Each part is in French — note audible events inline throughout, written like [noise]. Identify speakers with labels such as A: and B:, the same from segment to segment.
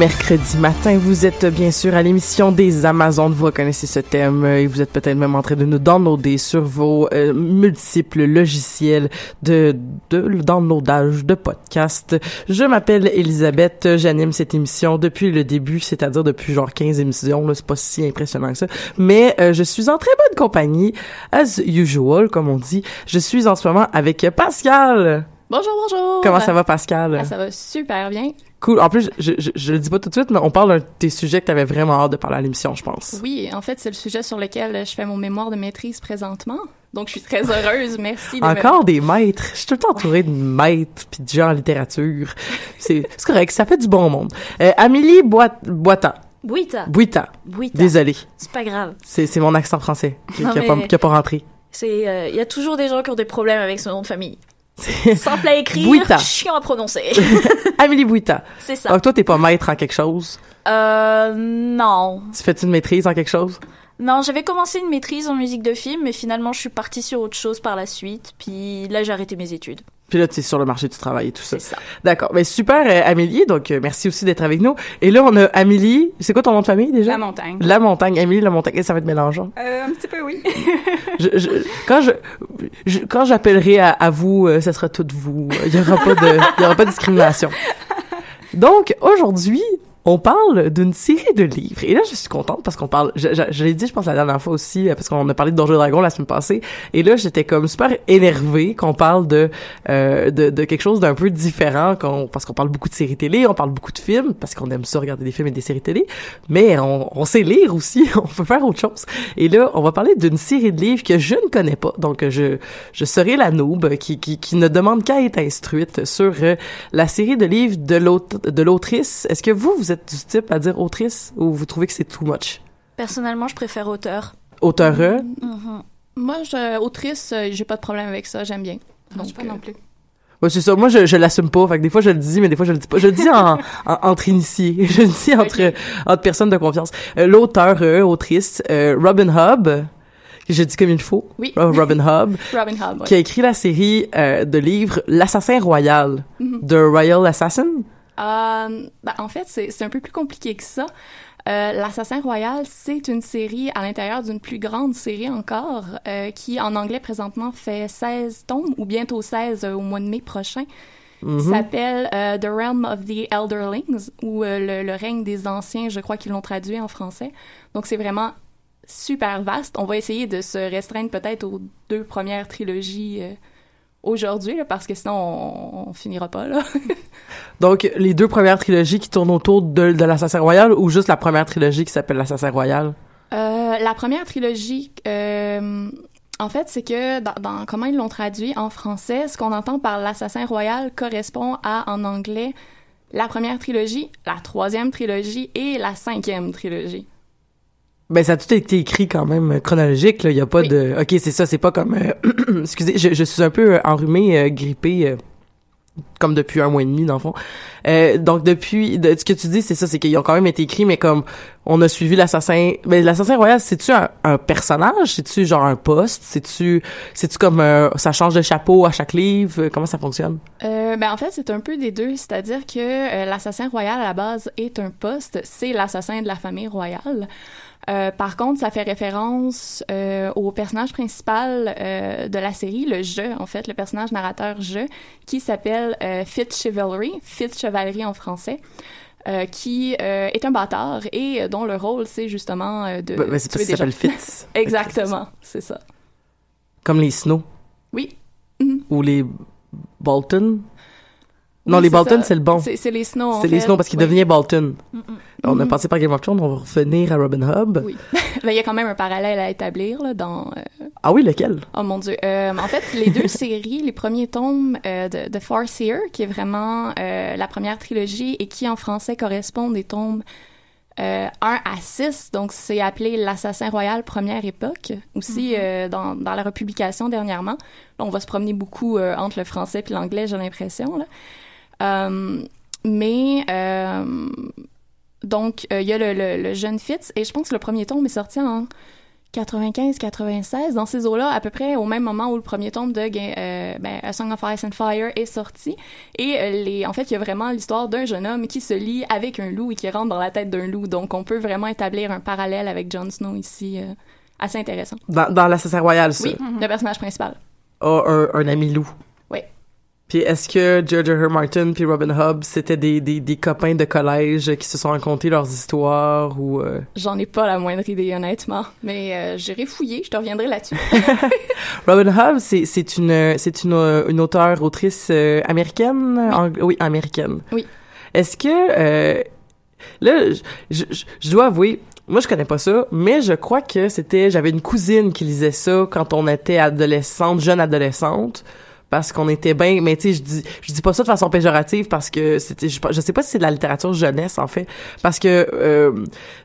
A: Mercredi matin, vous êtes bien sûr à l'émission des Amazones, vous reconnaissez ce thème euh, et vous êtes peut-être même en train de nous downloader sur vos euh, multiples logiciels de, de downloadage de podcasts. Je m'appelle Elisabeth, j'anime cette émission depuis le début, c'est-à-dire depuis genre 15 émissions, c'est pas si impressionnant que ça, mais euh, je suis en très bonne compagnie, as usual, comme on dit. Je suis en ce moment avec Pascal.
B: Bonjour, bonjour.
A: Comment ça va, Pascal?
B: Ah, ça va super bien.
A: Cool. En plus, je, je, je, le dis pas tout de suite, mais on parle d'un des sujets que t'avais vraiment hâte de parler à l'émission, je pense.
B: Oui, en fait, c'est le sujet sur lequel je fais mon mémoire de maîtrise présentement. Donc, je suis très heureuse. Merci. De
A: Encore me... des maîtres. Je suis tout le temps entourée de maîtres puis de gens en littérature. C'est correct. Ça fait du bon monde. Euh, Amélie Boit Boita.
C: Buita.
A: Buita.
C: Buita.
A: Désolée.
C: C'est pas grave.
A: C'est mon accent français qui,
C: Non,
A: qui, a
C: mais-
A: pas, qui a pas rentré.
C: C'est, euh, il y a toujours des gens qui ont des problèmes avec ce nom de famille. Simple à écrire,
A: Buita.
C: chiant à prononcer. [laughs]
A: Amélie Buita.
C: C'est ça.
A: Donc toi, t'es pas maître en quelque chose?
C: Euh, non.
A: Tu fais-tu une maîtrise en quelque chose?
C: Non, j'avais commencé une maîtrise en musique de film, mais finalement, je suis partie sur autre chose par la suite. Puis là, j'ai arrêté mes études.
A: Puis là, tu es sur le marché du travail et tout ça.
C: C'est ça.
A: D'accord. Mais super, euh, Amélie. Donc, euh, merci aussi d'être avec nous. Et là, on a Amélie. C'est quoi ton nom de famille déjà?
D: La montagne.
A: La montagne. Amélie La montagne. Et ça va être mélangeant.
D: Euh, un petit peu, oui.
A: Je, je, quand je, je- quand j'appellerai à, à vous, euh, ça sera toutes vous. Il y aura pas de, il y aura pas de discrimination. Donc, aujourd'hui, on parle d'une série de livres. Et là, je suis contente parce qu'on parle, je, je, je l'ai dit, je pense, la dernière fois aussi, euh, parce qu'on a parlé de Donjons et Dragons la semaine passée. Et là, j'étais comme super énervée qu'on parle de, euh, de, de quelque chose d'un peu différent, qu'on, parce qu'on parle beaucoup de séries télé, on parle beaucoup de films, parce qu'on aime ça regarder des films et des séries télé. Mais on, on sait lire aussi, [laughs] on peut faire autre chose. Et là, on va parler d'une série de livres que je ne connais pas. Donc, je, je serai la noob qui, qui, qui ne demande qu'à être instruite sur euh, la série de livres de l'autrice. Est-ce que vous, vous êtes du type à dire autrice ou vous trouvez que c'est too much?
C: Personnellement, je préfère auteur.
A: Auteur?
C: Mhm.
B: Moi, je, autrice, euh, j'ai pas de problème avec ça, j'aime bien.
D: Non,
B: Donc,
D: pas
B: euh,
D: non plus.
A: Ouais, c'est ça. Moi, je, je l'assume pas. Fait que des fois, je le dis, mais des fois, je le dis pas. Je le dis en, [laughs] en- entre initiés. [laughs] Je le dis entre, entre personnes de confiance. Euh, L'auteur, euh, autrice, euh, Robin Hobb, que je dis comme il faut.
B: Oui.
A: Robin Hobb, [laughs]
B: Robin Hobb, ouais.
A: qui a écrit la série euh, de livres L'Assassin Royal,
B: Mhm.
A: The Royal Assassin.
B: Euh, ben, en fait, c'est un peu plus compliqué que ça. Euh, L'Assassin Royal, c'est une série à l'intérieur d'une plus grande série encore, euh, qui en anglais présentement fait 16 tomes, ou bientôt 16 euh, au mois de mai prochain. Qui s'appelle euh, The Realm of the Elderlings, ou euh, le, le règne des anciens, je crois qu'ils l'ont traduit en français. Donc c'est vraiment super vaste. On va essayer de se restreindre peut-être aux deux premières trilogies euh, aujourd'hui, là, parce que sinon on, on finira pas là. [laughs]
A: Donc, les deux premières trilogies qui tournent autour de, de l'Assassin Royal ou juste la première trilogie qui s'appelle l'Assassin Royal?
B: Euh, la première trilogie, euh, en fait, c'est que dans, dans comment ils l'ont traduit en français, ce qu'on entend par l'assassin royal correspond à, en anglais, la première trilogie, la troisième trilogie et la cinquième trilogie.
A: Ben, ça a tout été écrit quand même euh, chronologique, là. Il y a pas
B: Oui.
A: de... OK, c'est ça, c'est pas comme... euh, [clears throat] Excusez, je, je suis un peu enrhumé, euh, grippé, euh, comme depuis un mois et demi, dans le fond. Euh, donc, depuis... De, ce que tu dis, c'est ça, c'est qu'ils ont quand même été écrits, mais comme on a suivi l'assassin... Ben, l'assassin royal, c'est-tu un, un personnage? C'est-tu genre un poste? C'est-tu... C'est-tu comme... euh, ça change de chapeau à chaque livre? Comment ça fonctionne?
B: Euh, ben en fait, c'est un peu des deux, c'est-à-dire que l'assassin royal à la base est un poste, c'est l'assassin de la famille royale. Euh, par contre, ça fait référence euh, au personnage principal euh, de la série, le jeu, en fait, le personnage narrateur jeu, qui s'appelle Fitz Chivalry, Fitz Chevalerie en français. qui est un bâtard et dont le rôle c'est justement de
A: Ben, ben, c'est parce qu'il s'appelle. Fitz. [laughs] [laughs]
B: Exactement, c'est ça.
A: Comme les Snow.
B: Oui.
A: Ou les Bolton. Non,
B: Oui,
A: les Bolton, c'est le bon.
B: C'est les Snow.
A: C'est les. Snow parce qu'il
B: Oui.
A: devenait Bolton.
C: Mm-mm.
A: On a passé par Game of Thrones, on va revenir à Robin Hood.
B: Oui. [laughs] Il y a quand même un parallèle à établir là, dans. euh,
A: Ah oui, lequel?
B: Oh mon dieu. Euh, en fait, les deux [laughs] séries, les premiers tomes euh, de, de Farseer, qui est vraiment euh, la première trilogie et qui en français correspond des tomes euh, 1 à 6. Donc, c'est appelé L'Assassin Royal Première Époque. Aussi, euh, dans, dans la republication dernièrement. Là, on va se promener beaucoup entre le français et l'anglais, j'ai l'impression. là. Euh, mais euh, donc, euh, il y a le, le, le jeune Fitz, et je pense que le premier tome est sorti en 95-96, dans ces eaux-là, à peu près au même moment où le premier tome de euh, ben, A Song of Ice and Fire est sorti. Et les, en fait, il y a vraiment l'histoire d'un jeune homme qui se lie avec un loup et qui rentre dans la tête d'un loup. Donc, on peut vraiment établir un parallèle avec Jon Snow ici, euh, assez intéressant.
A: Dans, dans l'Assassin Royal, ça.
B: Oui, le personnage principal.
A: Un, un ami loup.
B: Oui.
A: Puis est-ce que George R. Martin puis Robin Hobb, c'était des, des, des copains de collège qui se sont racontés leurs histoires ou... euh,
B: J'en ai pas la moindre idée, honnêtement. Mais euh, j'irai fouiller, je te reviendrai là-dessus. [laughs]
A: Robin Hobb, c'est c'est une c'est une euh, une auteure autrice euh, américaine, ang- oui américaine.
B: Oui.
A: Est-ce que euh, là, je, je, je- je dois avouer, moi je connais pas ça, mais je crois que c'était j'avais une cousine qui lisait ça quand on était adolescente, jeune adolescente. Parce qu'on était bien, mais tu sais, je dis, je dis pas ça de façon péjorative parce que c'était, je, je sais pas si c'est de la littérature jeunesse en fait, parce que euh,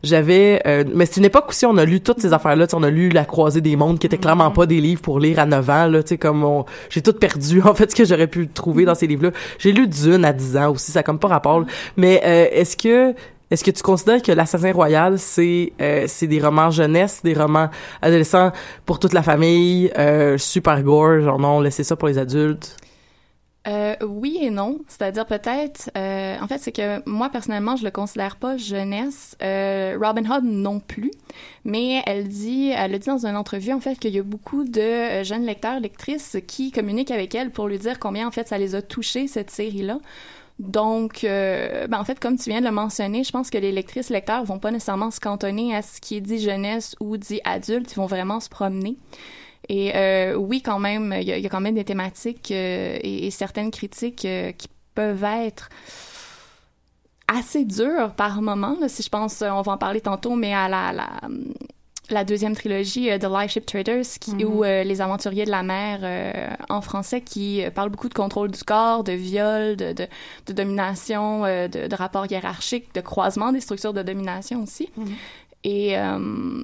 A: j'avais, euh, mais c'est une époque aussi on a lu toutes ces affaires-là, tu sais, on a lu La Croisée des mondes qui étaient clairement pas des livres pour lire à 9 ans là, tu sais comme on, j'ai tout perdu [laughs] en fait ce que j'aurais pu trouver dans ces livres-là. J'ai lu Dune à 10 ans aussi, ça a comme pas rapport. là. Mais euh, est-ce que est-ce que tu considères que l'Assassin Royal, c'est euh, c'est des romans jeunesse, des romans adolescents pour toute la famille, euh, super gore, genre non, laissez ça pour les adultes?
B: Euh, oui et non. C'est-à-dire peut-être, euh, en fait, c'est que moi personnellement, je le considère pas jeunesse. Euh, Robin Hood non plus. Mais elle dit, elle a dit dans une entrevue en fait qu'il y a beaucoup de euh, jeunes lecteurs, lectrices qui communiquent avec elle pour lui dire combien en fait ça les a touchés cette série-là. Donc, euh, ben en fait, comme tu viens de le mentionner, je pense que les lectrices lecteurs vont pas nécessairement se cantonner à ce qui est dit jeunesse ou dit adulte. Ils vont vraiment se promener. Et euh, oui, quand même, il y, a- quand même des thématiques euh, et, et certaines critiques euh, qui peuvent être assez dures par moment. là. si je pense, euh, on va en parler tantôt, mais à la, la, la deuxième trilogie euh, de Live Ship Traders, qui,
C: Mhm.
B: ou euh, Les Aventuriers de la mer euh, en français, qui euh, parle beaucoup de contrôle du corps, de viol, de, de, de domination, euh, de, de rapports hiérarchiques, de croisement des structures de domination aussi. Et euh,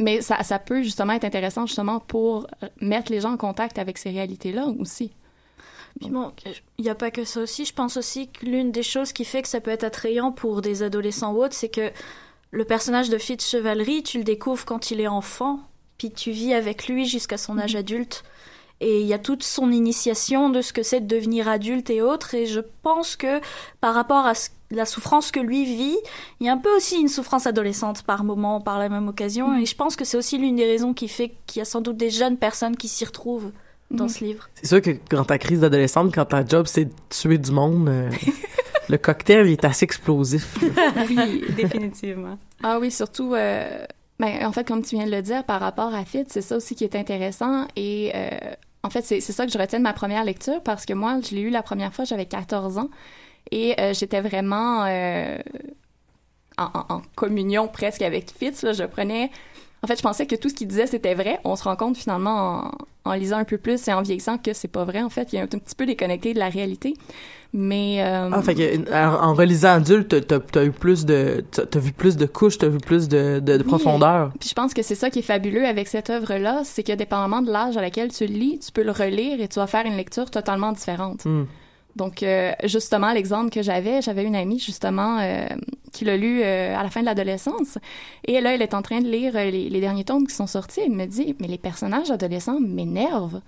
B: mais ça, ça peut justement être intéressant justement pour mettre les gens en contact avec ces réalités-là aussi.
C: Puis bon, il n'y a pas que ça aussi. Je pense aussi que l'une des choses qui fait que ça peut être attrayant pour des adolescents ou autres, c'est que le personnage de Fitz Chevalerie, tu le découvres quand il est enfant, puis tu vis avec lui jusqu'à son âge adulte. et il y a toute son initiation de ce que c'est de devenir adulte et autres. Et je pense que par rapport à la souffrance que lui vit, il y a un peu aussi une souffrance adolescente par moment, par la même occasion. Et je pense que c'est aussi l'une des raisons qui fait qu'il y a sans doute des jeunes personnes qui s'y retrouvent dans ce livre.
A: C'est sûr que quand ta crise d'adolescente, quand ta job c'est de tuer du monde, euh, [laughs] le cocktail il est assez explosif. [laughs]
B: oui, définitivement. Ah oui, surtout. Euh, ben, en fait, comme tu viens de le dire, par rapport à Fit, c'est ça aussi qui est intéressant. Et euh, en fait, c'est ça que je retiens de ma première lecture parce que moi, je l'ai eu la première fois, j'avais 14 ans. Et j'étais vraiment en, en, communion presque avec Fitz. Là. Je prenais en fait, je pensais que tout ce qu'il disait, c'était vrai. On se rend compte finalement en, lisant un peu plus et en vieillissant que c'est pas vrai. En fait, il y a un, petit peu déconnecté de la réalité. Mais euh...
A: ah, fait que, en relisant adulte, t'as as eu plus de, t'as vu plus de couches, t'as vu plus de, de, profondeur.
B: Puis je pense que c'est ça qui est fabuleux avec cette œuvre-là, c'est que dépendamment de l'âge à laquelle tu le lis, tu peux le relire et tu vas faire une lecture totalement différente. Hmm. Donc, euh, justement, l'exemple que j'avais, j'avais une amie, justement, euh, qui l'a lu euh, à la fin de l'adolescence. Et là, elle est en train de lire les, derniers tomes qui sont sortis. Elle me dit, mais les personnages adolescents m'énervent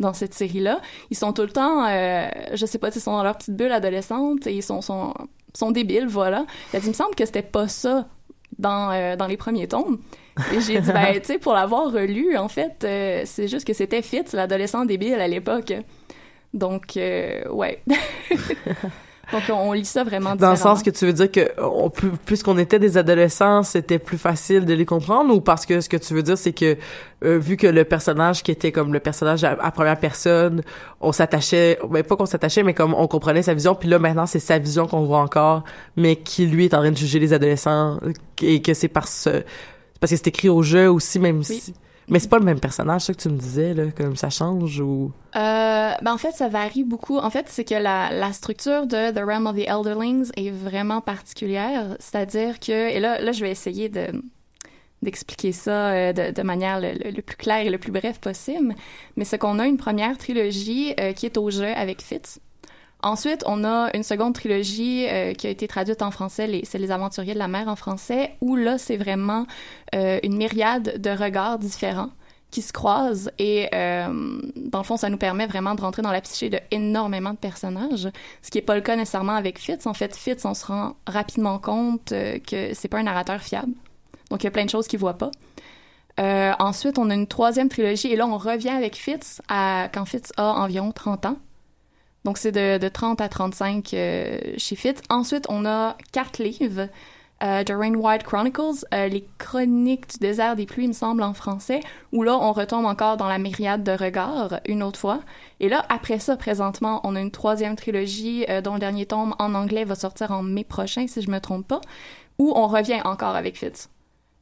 B: dans cette série-là. Ils sont tout le temps, je sais pas, ils sont dans leur petite bulle adolescente et ils sont, sont, sont débiles, voilà. Elle dit, il me semble que c'était pas ça dans, dans les premiers tomes. Et j'ai dit, ben, [laughs] tu sais, pour l'avoir relu, en fait, c'est juste que c'était fit, l'adolescent débile à l'époque. Donc, euh, ouais. [laughs] Donc, on lit ça vraiment
A: Dans le sens que tu veux dire que on, plus, qu'on était des adolescents, c'était plus facile de les comprendre ou parce que ce que tu veux dire, c'est que euh, vu que le personnage qui était comme le personnage à, première personne, on s'attachait, ben pas qu'on s'attachait, mais comme on comprenait sa vision, puis là maintenant c'est sa vision qu'on voit encore, mais qui lui est en train de juger les adolescents et que c'est parce, parce que c'est écrit au jeu aussi, même si mais c'est pas le même personnage, ça que tu me disais, comme ça change ou...
B: Euh, ben en fait, ça varie beaucoup. En fait, c'est que la, la structure de The Realm of the Elderlings est vraiment particulière. C'est-à-dire que... Et là, là, je vais essayer de d'expliquer ça euh, de, de, manière le, plus claire et le plus bref possible. Mais c'est qu'on a une première trilogie euh, qui est au jeu avec Fitz. Ensuite, on a une seconde trilogie euh, qui a été traduite en français, c'est Les Aventuriers de la mer en français, où là, c'est vraiment euh, une myriade de regards différents qui se croisent et euh, dans le fond, ça nous permet vraiment de rentrer dans la psyché de énormément de personnages, ce qui est pas le cas nécessairement avec Fitz. En fait, Fitz, on se rend rapidement compte que c'est pas un narrateur fiable. Donc, il y a plein de choses qu'il voit pas. ensuite, on a une troisième trilogie et là, on revient avec Fitz à quand Fitz a environ 30 ans. Donc, c'est de, de, 30 à 35 euh, chez Fitz. Ensuite, on a quatre livres. Euh, The Rain White Chronicles, euh, les chroniques du désert des pluies, il me semble, en français, où là, on retombe encore dans la myriade de regards, une autre fois. Et là, après ça, présentement, on a une troisième trilogie, dont le dernier tome en anglais va sortir en mai prochain, si je me trompe pas, où on revient encore avec Fitz.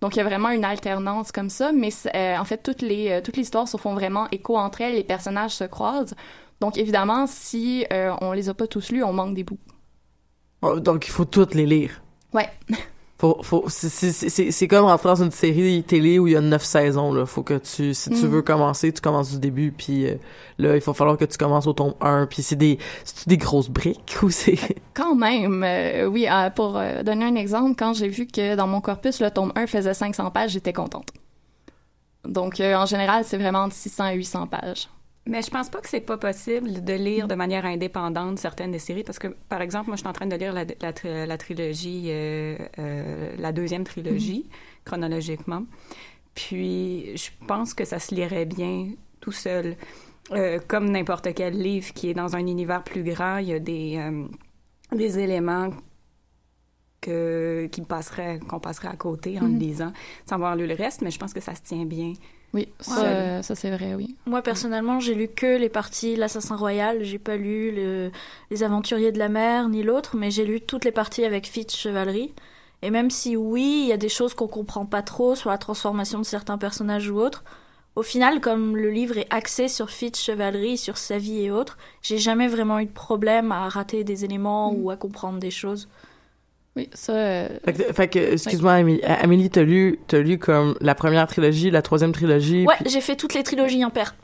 B: Donc, il y a vraiment une alternance comme ça, mais en fait, toutes les, toutes les histoires se font vraiment écho entre elles, les personnages se croisent. Donc, évidemment, si euh, on les a pas tous lus, on manque des bouts.
A: Oh, donc, il faut toutes les lire.
B: Ouais. [laughs]
A: Faut, faut, c'est comme rentrer dans une série télé où il y a neuf saisons, là. Faut que tu, si tu mm. veux commencer, tu commences du début, puis euh, là, il faut falloir que tu commences au tome 1, puis c'est des, c'est des grosses briques [laughs] ou c'est...
B: Quand même, euh, oui, pour donner un exemple, quand j'ai vu que dans mon corpus, le tome 1 faisait 500 pages, j'étais contente. Donc, en général, c'est vraiment entre 600 et 800 pages.
D: Mais je pense pas que c'est pas possible de lire de manière indépendante certaines des séries parce que, par exemple, moi, je suis en train de lire la, la, trilogie, euh, euh, la deuxième trilogie, mm-hmm. chronologiquement. Puis, je pense que ça se lirait bien tout seul. Euh, comme n'importe quel livre qui est dans un univers plus grand, il y a des, des éléments que, qui passerait, qu'on passerait à côté en le mm-hmm. lisant sans avoir lu le reste, mais je pense que ça se tient bien
B: oui, ça, ça c'est vrai, oui.
C: Moi, personnellement, j'ai lu que les parties L'Assassin Royal. J'ai pas lu le, Les Aventuriers de la Mer, ni l'autre, mais j'ai lu toutes les parties avec Fitz Chevalerie. Et même si, oui, il y a des choses qu'on comprend pas trop sur la transformation de certains personnages ou autres, au final, comme le livre est axé sur Fitz Chevalerie, sur sa vie et autres, j'ai jamais vraiment eu de problème à rater des éléments mm. ou à comprendre des choses.
B: Oui, ça. Euh,
A: fait que, excuse-moi, Amélie, Amélie t'as lu, t'as lu comme la première trilogie, la troisième trilogie.
C: Ouais, j'ai fait toutes les trilogies en paire.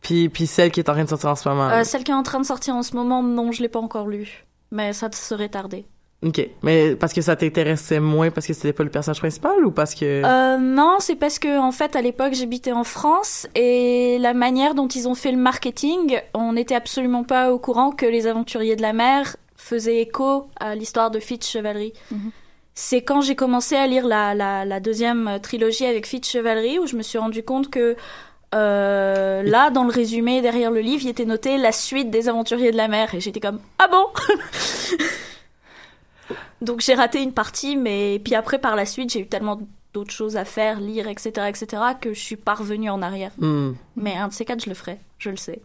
A: Puis, puis celle qui est en train de sortir en ce moment.
C: Euh, celle qui est en train de sortir en ce moment, non, je l'ai pas encore lue. Mais ça serait tardé.
A: Ok, mais parce que ça t'intéressait moins parce que c'était pas le personnage principal ou parce que
C: Euh, non, c'est parce que en fait à l'époque j'habitais en France et la manière dont ils ont fait le marketing, on n'était absolument pas au courant que les aventuriers de la mer faisaient écho à l'histoire de Fitz Chevalerie.
B: Mhm.
C: C'est quand j'ai commencé à lire la, la, la deuxième trilogie avec Fitz Chevalerie où je me suis rendu compte que euh, là, dans le résumé derrière le livre, il était noté la suite des aventuriers de la mer et j'étais comme ah bon? [laughs] Donc j'ai raté une partie, mais puis après par la suite j'ai eu tellement d'autres choses à faire, lire, etc., etc., que je suis pas revenue en arrière.
A: Hmm.
C: Mais un de ces quatre, je le ferai, je le sais.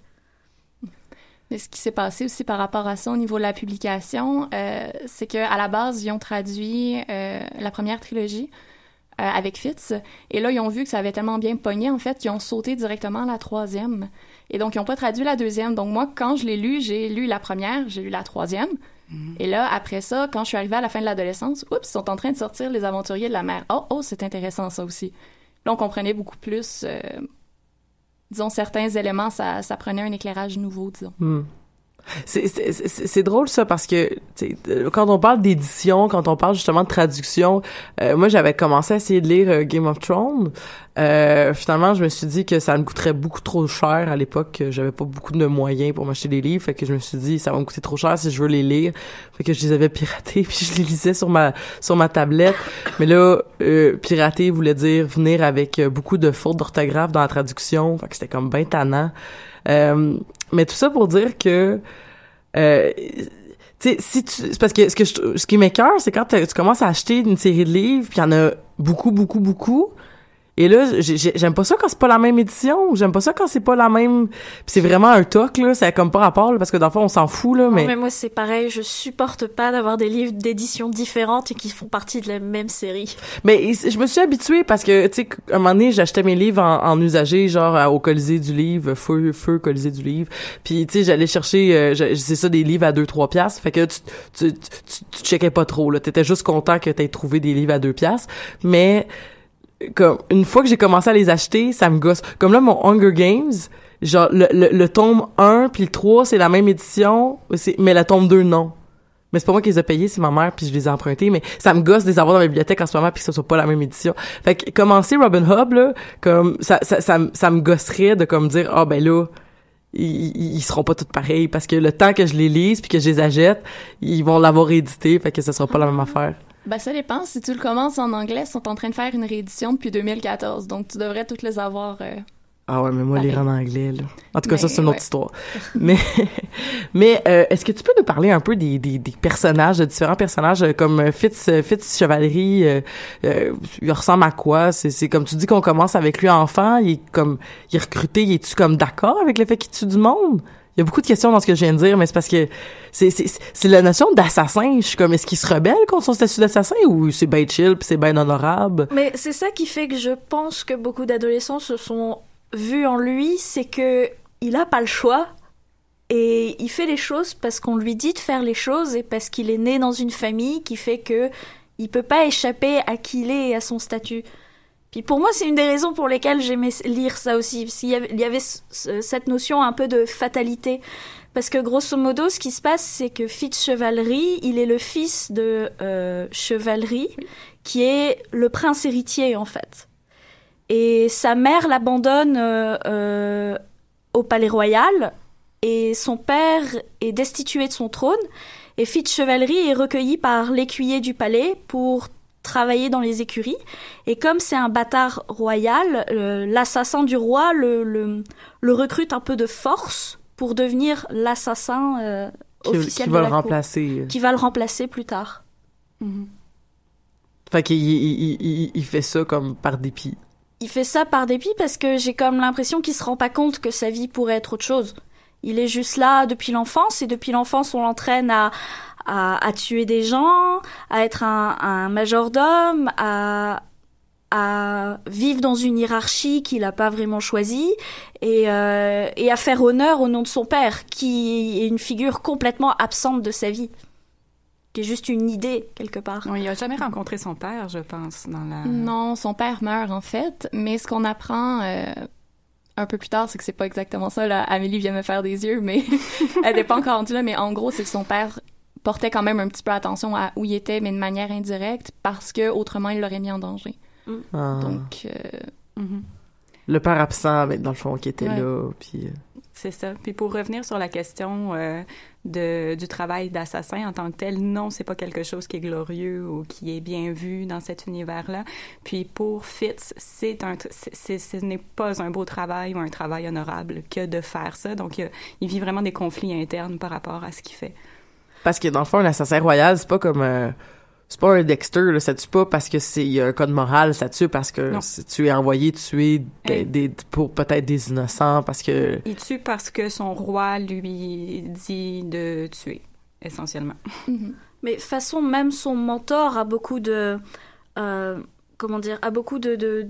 B: Mais ce qui s'est passé aussi par rapport à ça au niveau de la publication, euh, c'est que à la base, ils ont traduit euh, la première trilogie euh, avec Fitz, et là, ils ont vu que ça avait tellement bien pogné, en fait, qu'ils ont sauté directement à la troisième. Et donc, ils n'ont pas traduit la deuxième. Donc, moi, quand je l'ai lu, j'ai lu la première, j'ai lu la troisième. Et là, après ça, quand je suis arrivée à la fin de l'adolescence, oups, ils sont en train de sortir Les Aventuriers de la mer. Oh, oh, c'est intéressant, ça aussi. Là, on comprenait beaucoup plus, euh, disons, certains éléments, ça, ça prenait un éclairage nouveau, disons.
A: Hmm. C'est- drôle ça parce que quand on parle d'édition, quand on parle justement de traduction, euh, moi j'avais commencé à essayer de lire euh, Game of Thrones. Euh, finalement, je me suis dit que ça me coûterait beaucoup trop cher à l'époque. que J'avais pas beaucoup de moyens pour m'acheter des livres, fait que je me suis dit ça va me coûter trop cher si je veux les lire. Fait que je les avais piratés [laughs] puis je les lisais sur ma sur ma tablette. Mais là, euh, pirater voulait dire venir avec euh, beaucoup de fautes d'orthographe dans la traduction. Fait que c'était comme ben tannant. Euh, mais tout ça pour dire que euh, tu sais, si parce que ce que je, ce qui m'écœure, c'est quand tu commences à acheter une série de livres, puis il y en a beaucoup, beaucoup, beaucoup. Et là, j'ai- j'ai- j'aime pas ça quand c'est pas la même édition, j'aime pas ça quand c'est pas la même. C'est vraiment un toc là, ça a comme pas rapport là, parce que dans le fond on s'en fout là,
C: Mais,
A: mais.
C: moi, c'est pareil, je supporte pas d'avoir des livres d'éditions différentes et qui font partie de la même série.
A: Mais je me suis habituée parce que, tu sais, un moment donné, j'achetais mes livres en, en usagé, genre au Colisée du livre, feu, feu, Colisée du livre. Puis, tu sais, j'allais chercher, euh, c'est ça, des livres à 2-3 piastres. Fait que tu, tu, tu, tu, tu checkais pas trop, là. T'étais juste content que t'aies trouvé des livres à 2 piastres. Mais, comme, une fois que j'ai commencé à les acheter, ça me gosse. Comme là, mon Hunger Games, genre, le, le, le tome 1 puis le 3, c'est la même édition, mais la tome 2, non. Mais c'est pas moi qui les ai payés, c'est ma mère puis je les ai empruntés, mais ça me gosse de les avoir dans ma bibliothèque en ce moment puis que ce soit pas la même édition. Fait que commencer Robin Hood là, comme ça ça ça, me- ça me gosserait de comme dire ah ben là ils, ils seront pas tous pareils parce que le temps que je les lise puis que je les achète, ils vont l'avoir édité fait que ce sera pas la même affaire.
B: Ben, ça dépend. Si tu le commences en anglais, ils sont en train de faire une réédition depuis 2014. Donc, tu devrais toutes les avoir. euh,
A: Ah ouais, mais moi, lire en
B: Pareil.
A: anglais, là. En tout cas, ça,
B: Mais,
A: c'est une autre histoire. [laughs] mais, mais euh, est-ce que tu peux nous parler un peu des, des, des personnages, de différents personnages, euh, comme Fitz, Fitz Chevalerie, euh, il ressemble à quoi? C'est, c'est comme tu dis qu'on commence avec lui enfant, il est comme, il est recruté, il est-tu comme d'accord avec le fait qu'il tue du monde? Il y a beaucoup de questions dans ce que je viens de dire, mais c'est parce que c'est, la notion d'assassin. Je suis comme, est-ce qu'il se rebelle contre son statut d'assassin ou c'est bien chill pis c'est bien honorable?
C: Mais c'est ça qui fait que je pense que beaucoup d'adolescents se sont vus en lui, c'est que il a pas le choix et il fait les choses parce qu'on lui dit de faire les choses et parce qu'il est né dans une famille qui fait que il peut pas échapper à qui il est et à son statut. Puis pour moi, c'est une des raisons pour lesquelles j'aimais lire ça aussi. Parce qu'il y avait, il y avait ce- ce- cette notion un peu de fatalité. Parce que grosso modo, ce qui se passe, c'est que Fitz Chevalerie, il est le fils de euh, Chevalerie, qui est le prince héritier en fait. Et sa mère l'abandonne euh, euh, au palais royal, et son père est destitué de son trône. Et Fitz Chevalerie est recueilli par l'écuyer du palais pour travailler dans les écuries. Et comme c'est un bâtard royal, euh, l'assassin du roi le, le, le recrute un peu de force pour devenir l'assassin euh,
A: Qui,
C: officiel
A: qui va
C: la
A: le
C: cour.
A: remplacer.
C: Qui va le remplacer plus tard.
A: Fait qu'il il, il, il, il fait ça comme par dépit.
C: Il fait ça par dépit parce que j'ai comme l'impression qu'il se rend pas compte que sa vie pourrait être autre chose. Il est juste là depuis l'enfance et depuis l'enfance on l'entraîne à, à, à tuer des gens, à être un, un majordome, à, à vivre dans une hiérarchie qu'il n'a pas vraiment choisie et, euh, et à faire honneur au nom de son père qui est une figure complètement absente de sa vie. Qui est juste une idée quelque part.
D: Non, il a jamais rencontré son père, je pense, dans la.
B: Non, son père meurt en fait, mais ce qu'on apprend euh, un peu plus tard, c'est que c'est pas exactement ça. Là, Amélie vient me faire des yeux, mais [laughs] elle n'est pas encore rendue là. Mais en gros, c'est que son père portait quand même un petit peu attention à où il était, mais de manière indirecte, parce que autrement il l'aurait mis en danger.
A: Ah.
B: Donc, euh,
D: Mhm.
A: Le père absent, mais dans le fond, qui était
D: Ouais.
A: là, puis...
D: C'est ça. Puis pour revenir sur la question euh, de, du travail d'assassin en tant que tel, non, c'est pas quelque chose qui est glorieux ou qui est bien vu dans cet univers-là. Puis pour Fitz, c'est un, c'est, ce n'est pas un beau travail ou un travail honorable que de faire ça. Donc il vit vraiment des conflits internes par rapport à ce qu'il fait.
A: Parce que dans le fond, un assassin royal, c'est pas comme euh, c'est pas un Dexter, là, ça tue pas parce que c'est il y a un code moral, ça tue parce que c'est- tu es envoyé tuer des, pour peut-être des innocents parce que
D: Il tue parce que son roi lui dit de tuer, essentiellement.
B: mhm.
C: Mais façon, même son mentor a beaucoup de. euh, comment dire A beaucoup de. de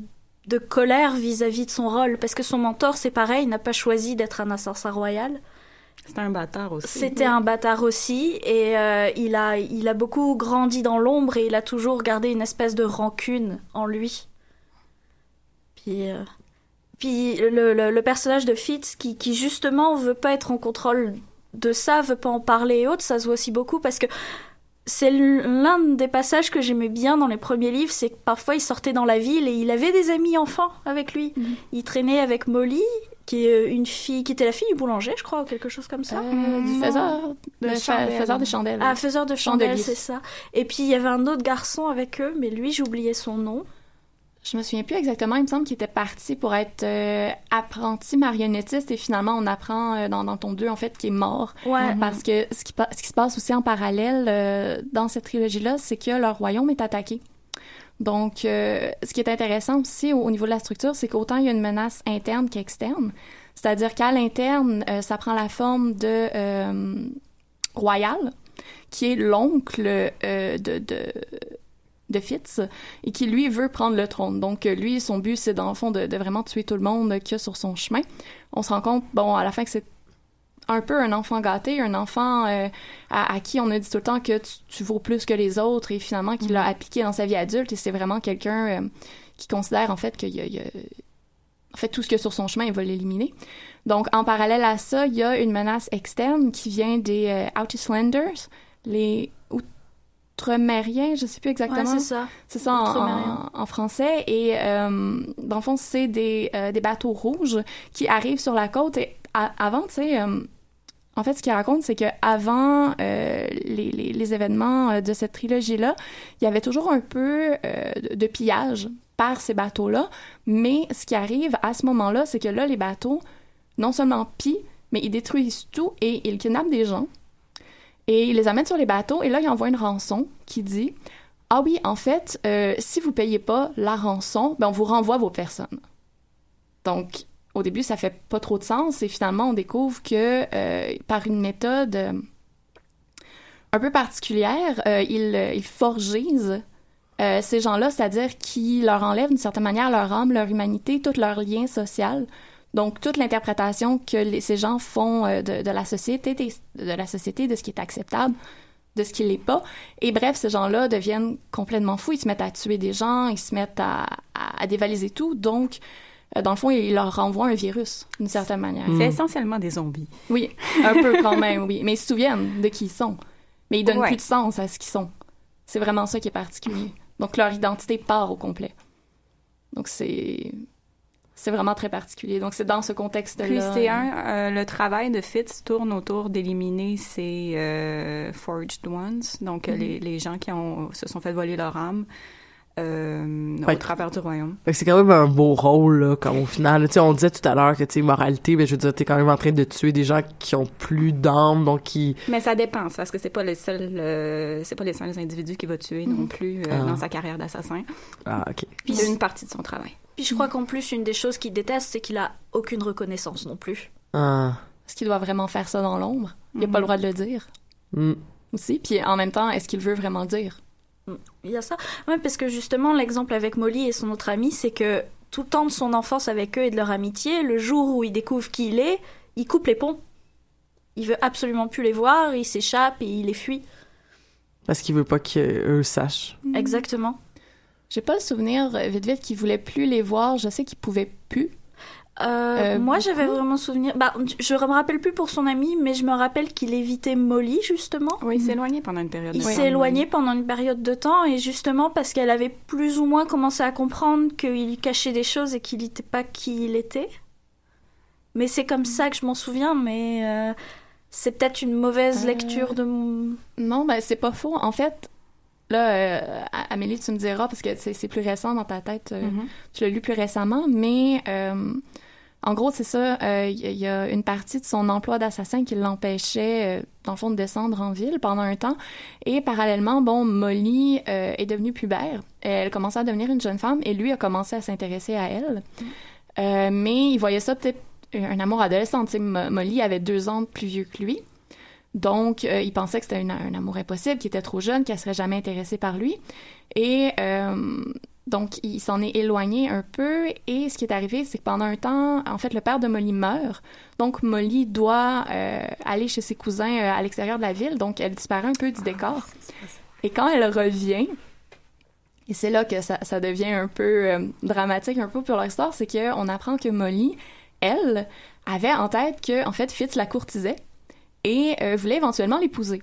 C: de colère vis-à-vis de son rôle parce que son mentor c'est pareil n'a pas choisi d'être un assassin royal
D: C'est un bâtard aussi.
C: c'était un bâtard aussi et euh, il a il a beaucoup grandi dans l'ombre et il a toujours gardé une espèce de rancune en lui puis euh, puis le, le, le personnage de Fitz qui, qui justement veut pas être en contrôle de ça veut pas en parler et autres ça se voit aussi beaucoup parce que c'est l'un des passages que j'aimais bien dans les premiers livres, c'est que parfois il sortait dans la ville et il avait des amis enfants avec lui. Il traînait avec Molly, qui est une fille, qui était la fille du boulanger, je crois, ou quelque chose comme ça.
B: Euh, du faiseur,
C: De
B: de
C: chandelles.
B: faiseur de chandelles.
C: Ah, faiseur de chandelles, c'est ça. Et puis il y avait un autre garçon avec eux, mais lui j'oubliais son nom.
B: Je me souviens plus exactement. Il me semble qu'il était parti pour être euh, apprenti marionnettiste et finalement on apprend euh, dans, dans ton 2 en fait qu'il est mort.
C: Ouais.
B: Parce que ce qui, ce qui se passe aussi en parallèle euh, dans cette trilogie-là, c'est que leur royaume est attaqué. Donc, euh, ce qui est intéressant aussi au, au niveau de la structure, c'est qu'autant il y a une menace interne qu'externe. C'est-à-dire qu'à l'interne, euh, ça prend la forme de euh, Royal, qui est l'oncle euh, de, de de Fitz et qui lui veut prendre le trône. Donc euh, lui, son but c'est dans le fond de, de vraiment tuer tout le monde qu'il y a sur son chemin. On se rend compte, bon, à la fin que c'est un peu un enfant gâté, un enfant euh, à, à qui on a dit tout le temps que tu, tu vaux plus que les autres et finalement qu'il l'a appliqué dans sa vie adulte et c'est vraiment quelqu'un euh, qui considère en fait qu'il y a, il y a- en fait tout ce qu'il y a sur son chemin, il va l'éliminer. Donc en parallèle à ça, il y a une menace externe qui vient des euh, Outlanders, les Outre-mériens, je sais plus exactement.
C: Ouais, c'est ça.
B: C'est ça en,
C: Outre-mériens.
B: en- en français. Et euh, dans le fond, c'est des, euh, des bateaux rouges qui arrivent sur la côte. Et à- avant, tu sais, en fait, ce qu'il raconte, c'est que avant euh, les, événements euh, de cette trilogie-là, il y avait toujours un peu euh, de, pillage par ces bateaux-là. Mais ce qui arrive à ce moment-là, c'est que là, les bateaux, non seulement pillent, mais ils détruisent tout et ils kidnappent des gens. Et ils les amènent sur les bateaux et là, ils envoient une rançon qui dit Ah oui, en fait, si vous payez pas la rançon, ben on vous renvoie vos personnes. Donc, au début, ça fait pas trop de sens et finalement, on découvre que euh, par une méthode euh, un peu particulière, ils, euh, ils forgisent ces gens-là, c'est-à-dire qu'ils leur enlèvent d'une certaine manière leur âme, leur humanité, tout leur lien social. Donc, toute l'interprétation que ces gens font de, la société, de la société, de ce qui est acceptable, de ce qui l'est pas. Et bref, ces gens-là deviennent complètement fous. Ils se mettent à tuer des gens, ils se mettent à, à, dévaliser tout. Donc, dans le fond, ils leur renvoient un virus, d'une certaine manière.
D: C'est essentiellement des zombies.
B: Oui, [laughs] un peu quand même, oui. Mais ils se souviennent de qui ils sont. Mais ils donnent
D: Ouais.
B: plus de sens à ce qu'ils sont. C'est vraiment ça qui est particulier. Donc leur identité part au complet. Donc c'est c'est vraiment très particulier. Donc c'est dans ce contexte-là.
D: Puis c'est un, euh, le travail de Fitz tourne autour d'éliminer ces euh, forged ones, donc euh,
B: Mhm.
D: les, les gens qui ont, se sont fait voler leur âme euh,
A: Ouais.
D: au travers du royaume.
A: C'est quand même un beau rôle, là, comme au final. Tu sais, on disait tout à l'heure que, tu sais, moralité, mais je veux dire, t'es quand même en train de tuer des gens qui ont plus d'âme, donc qui...
D: Mais ça dépend, parce que c'est pas le seul, euh, c'est pas les seuls individus qu'il va tuer non plus euh,
A: Ah.
D: dans sa carrière d'assassin.
A: Ah, OK.
D: Puis c'est une partie de son travail.
C: Puis je crois qu'en plus, une des choses qu'il déteste, c'est qu'il a aucune reconnaissance non plus.
A: Ah.
B: Est-ce qu'il doit vraiment faire ça dans l'ombre? Il n'a pas le droit de le dire
A: Hmm.
B: aussi. Puis en même temps, est-ce qu'il veut vraiment le dire?
C: Il y a ça. Ouais, parce que justement, l'exemple avec Molly et son autre ami, c'est que tout le temps de son enfance avec eux et de leur amitié, le jour où il découvre qui il est, il coupe les ponts. Il veut absolument plus les voir, il s'échappe et il les fuit.
A: Parce qu'il veut pas qu'eux sachent.
C: Exactement.
B: J'ai pas le souvenir euh, vite vite qu'il voulait plus les voir. Je sais qu'il pouvait plus.
C: Euh,
B: Euh,
C: moi, j'avais vraiment souvenir. Bah, je me rappelle plus pour son ami, mais je me rappelle qu'il évitait Molly justement.
D: Oui, il s'est éloigné pendant une période
C: Il
D: de temps.
C: s'est éloigné pendant une période de temps et justement parce qu'elle avait plus ou moins commencé à comprendre qu'il cachait des choses et qu'il n'était pas qui il était. Mais c'est comme ça que je m'en souviens, mais euh, c'est peut-être une mauvaise lecture de mon.
B: Non, ben c'est pas faux. En fait, là, euh, Amélie, tu me diras, parce que c'est plus récent dans ta tête, euh,
D: Mhm.
B: tu l'as lu plus récemment, mais euh, en gros, c'est ça, euh, il y, a- il y a une partie de son emploi d'assassin qui l'empêchait, euh, dans le fond, de descendre en ville pendant un temps. Et parallèlement, bon, Molly euh, est devenue pubère. Elle commençait à devenir une jeune femme et lui a commencé à s'intéresser à elle. Euh, mais il voyait ça peut-être un amour adolescent. Molly avait deux ans plus vieux que lui. Donc, euh, il pensait que c'était un amour impossible, qu'il était trop jeune, qu'elle serait jamais intéressée par lui. Et euh, donc, il s'en est éloigné un peu. Et ce qui est arrivé, c'est que pendant un temps, en fait, le père de Molly meurt. Donc, Molly doit euh, aller chez ses cousins euh, à l'extérieur de la ville. Donc, elle disparaît un peu du décor. Et quand elle revient, et c'est là que ça, ça devient un peu euh, dramatique, un peu pour leur histoire, c'est qu'on apprend que Molly, elle, avait en tête que, en fait, Fitz la courtisait et voulait éventuellement l'épouser.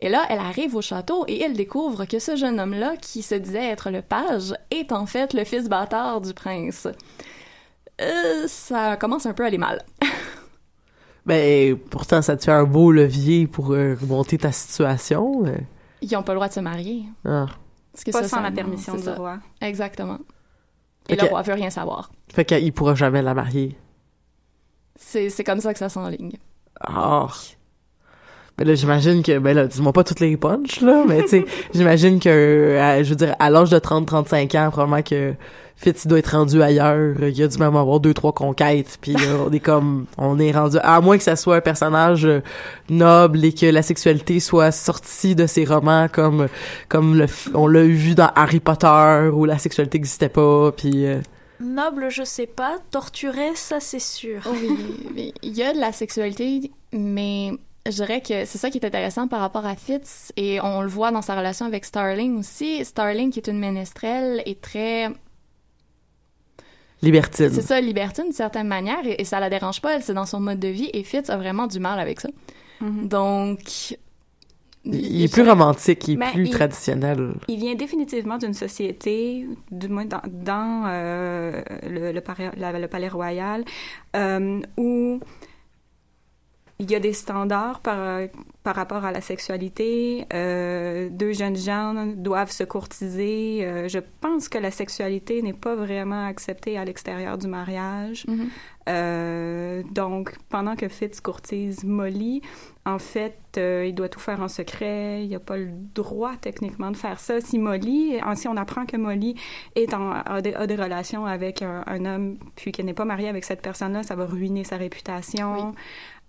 B: Et là, elle arrive au château et elle découvre que ce jeune homme-là, qui se disait être le page, est en fait le fils bâtard du prince. Euh, ça commence un peu à aller mal. [laughs]
A: Ben, pourtant, ça te fait un beau levier pour euh, remonter ta situation. euh.
B: Ils n'ont pas le droit de se marier.
A: Ah.
B: Parce que
D: Pas
B: ça,
D: sans
B: ça-
D: la permission du
B: ça.
D: roi.
B: Exactement. Et
A: Fait
B: le
A: que-
B: roi veut rien savoir.
A: Fait qu'il pourra jamais la marier.
B: C'est c'est comme ça que ça s'enligne.
A: Ah. Ben là, j'imagine que, ben là, dis-moi pas toutes les punches, là, mais tu sais, [laughs] j'imagine que, euh, je veux dire, à l'âge de 30-35 ans, probablement que Fitz, doit être rendu ailleurs, il a dû même avoir deux, trois conquêtes, puis euh, on est comme, on est rendu, à moins que ça soit un personnage euh, noble et que la sexualité soit sortie de ses romans comme, comme le, f- on l'a vu dans Harry Potter, où la sexualité n'existait pas, puis... euh,
C: Noble, je sais pas. Torturé, ça c'est sûr.
B: Oui, mais il y a de la sexualité, mais je dirais que c'est ça qui est intéressant par rapport à Fitz, et on le voit dans sa relation avec Starling aussi. Starling, qui est une ménestrelle, est très
A: libertine.
B: C'est ça, libertine d'une certaine manière, et, et ça la dérange pas, elle, c'est dans son mode de vie, et Fitz a vraiment du mal avec ça. Donc...
A: Il est plus romantique, il est
D: Ben,
A: plus
D: il-
A: traditionnel.
D: Il vient définitivement d'une société, du moins dans, dans euh, le, le, palais- la- le palais royal, euh, où il y a des standards par, par rapport à la sexualité. Euh, deux jeunes gens doivent se courtiser. Euh, je pense que la sexualité n'est pas vraiment acceptée à l'extérieur du mariage.
B: Mhm.
D: Euh, donc, pendant que Fitz courtise Molly, en fait, euh, il doit tout faire en secret. Il n'a pas le droit techniquement de faire ça. Si Molly, si on apprend que Molly est en, a, des, a des relations avec un, un homme, puis qu'elle n'est pas mariée avec cette personne-là, ça va ruiner sa réputation.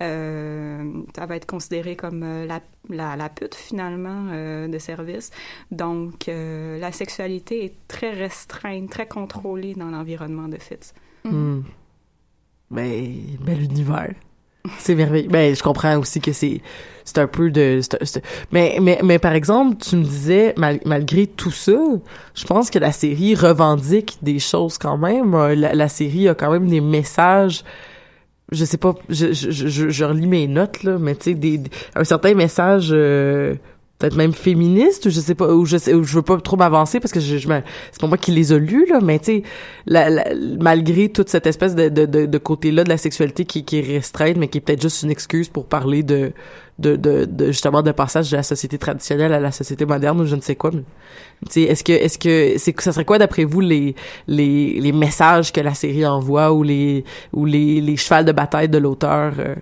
D: Euh, ça va être considéré comme euh, la, la, la pute finalement euh, de service. Donc, euh, la sexualité est très restreinte, très contrôlée dans l'environnement de Fitz.
A: Hmm. Ben, bel univers. C'est merveilleux. Ben, je comprends aussi que c'est c'est un peu de c'est- c'est- mais mais mais par exemple, tu me disais mal- malgré tout ça, je pense que la série revendique des choses quand même. La, la série a quand même des messages je sais pas, je, je, je, je relis mes notes, là, mais tu sais, des, un certain message, euh, peut-être même féministe, ou je sais pas, ou je sais, ou je veux pas trop m'avancer parce que je, je c'est pas moi qui les a lus, là, mais tu sais, la- la- malgré toute cette espèce de, de, de, de côté-là de la sexualité qui, qui est restreinte, mais qui est peut-être juste une excuse pour parler de, de, de, de justement de passage de la société traditionnelle à la société moderne ou je ne sais quoi. mais, Tu est-ce que, est-ce que, c'est, ça serait quoi d'après vous les, les, les messages que la série envoie ou les, ou les, les chevals de bataille de l'auteur, euh,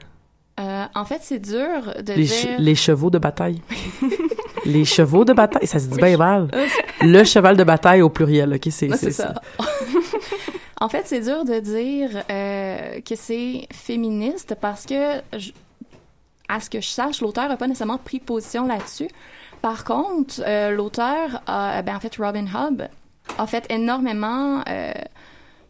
B: Euh, en fait, c'est dur de
A: les,
B: dire...
A: che- les chevaux de bataille. [laughs] les chevaux de bataille, ça se dit
B: Oui.
A: bien mal. [laughs] Le cheval de bataille au pluriel, ok, c'est,
B: ça. [laughs] en fait, c'est dur de dire euh, que c'est féministe parce que, à ce que je sache, l'auteur n'a pas nécessairement pris position là-dessus. Par contre, euh, l'auteur, a- ben, en fait, Robin Hobb, a fait énormément euh,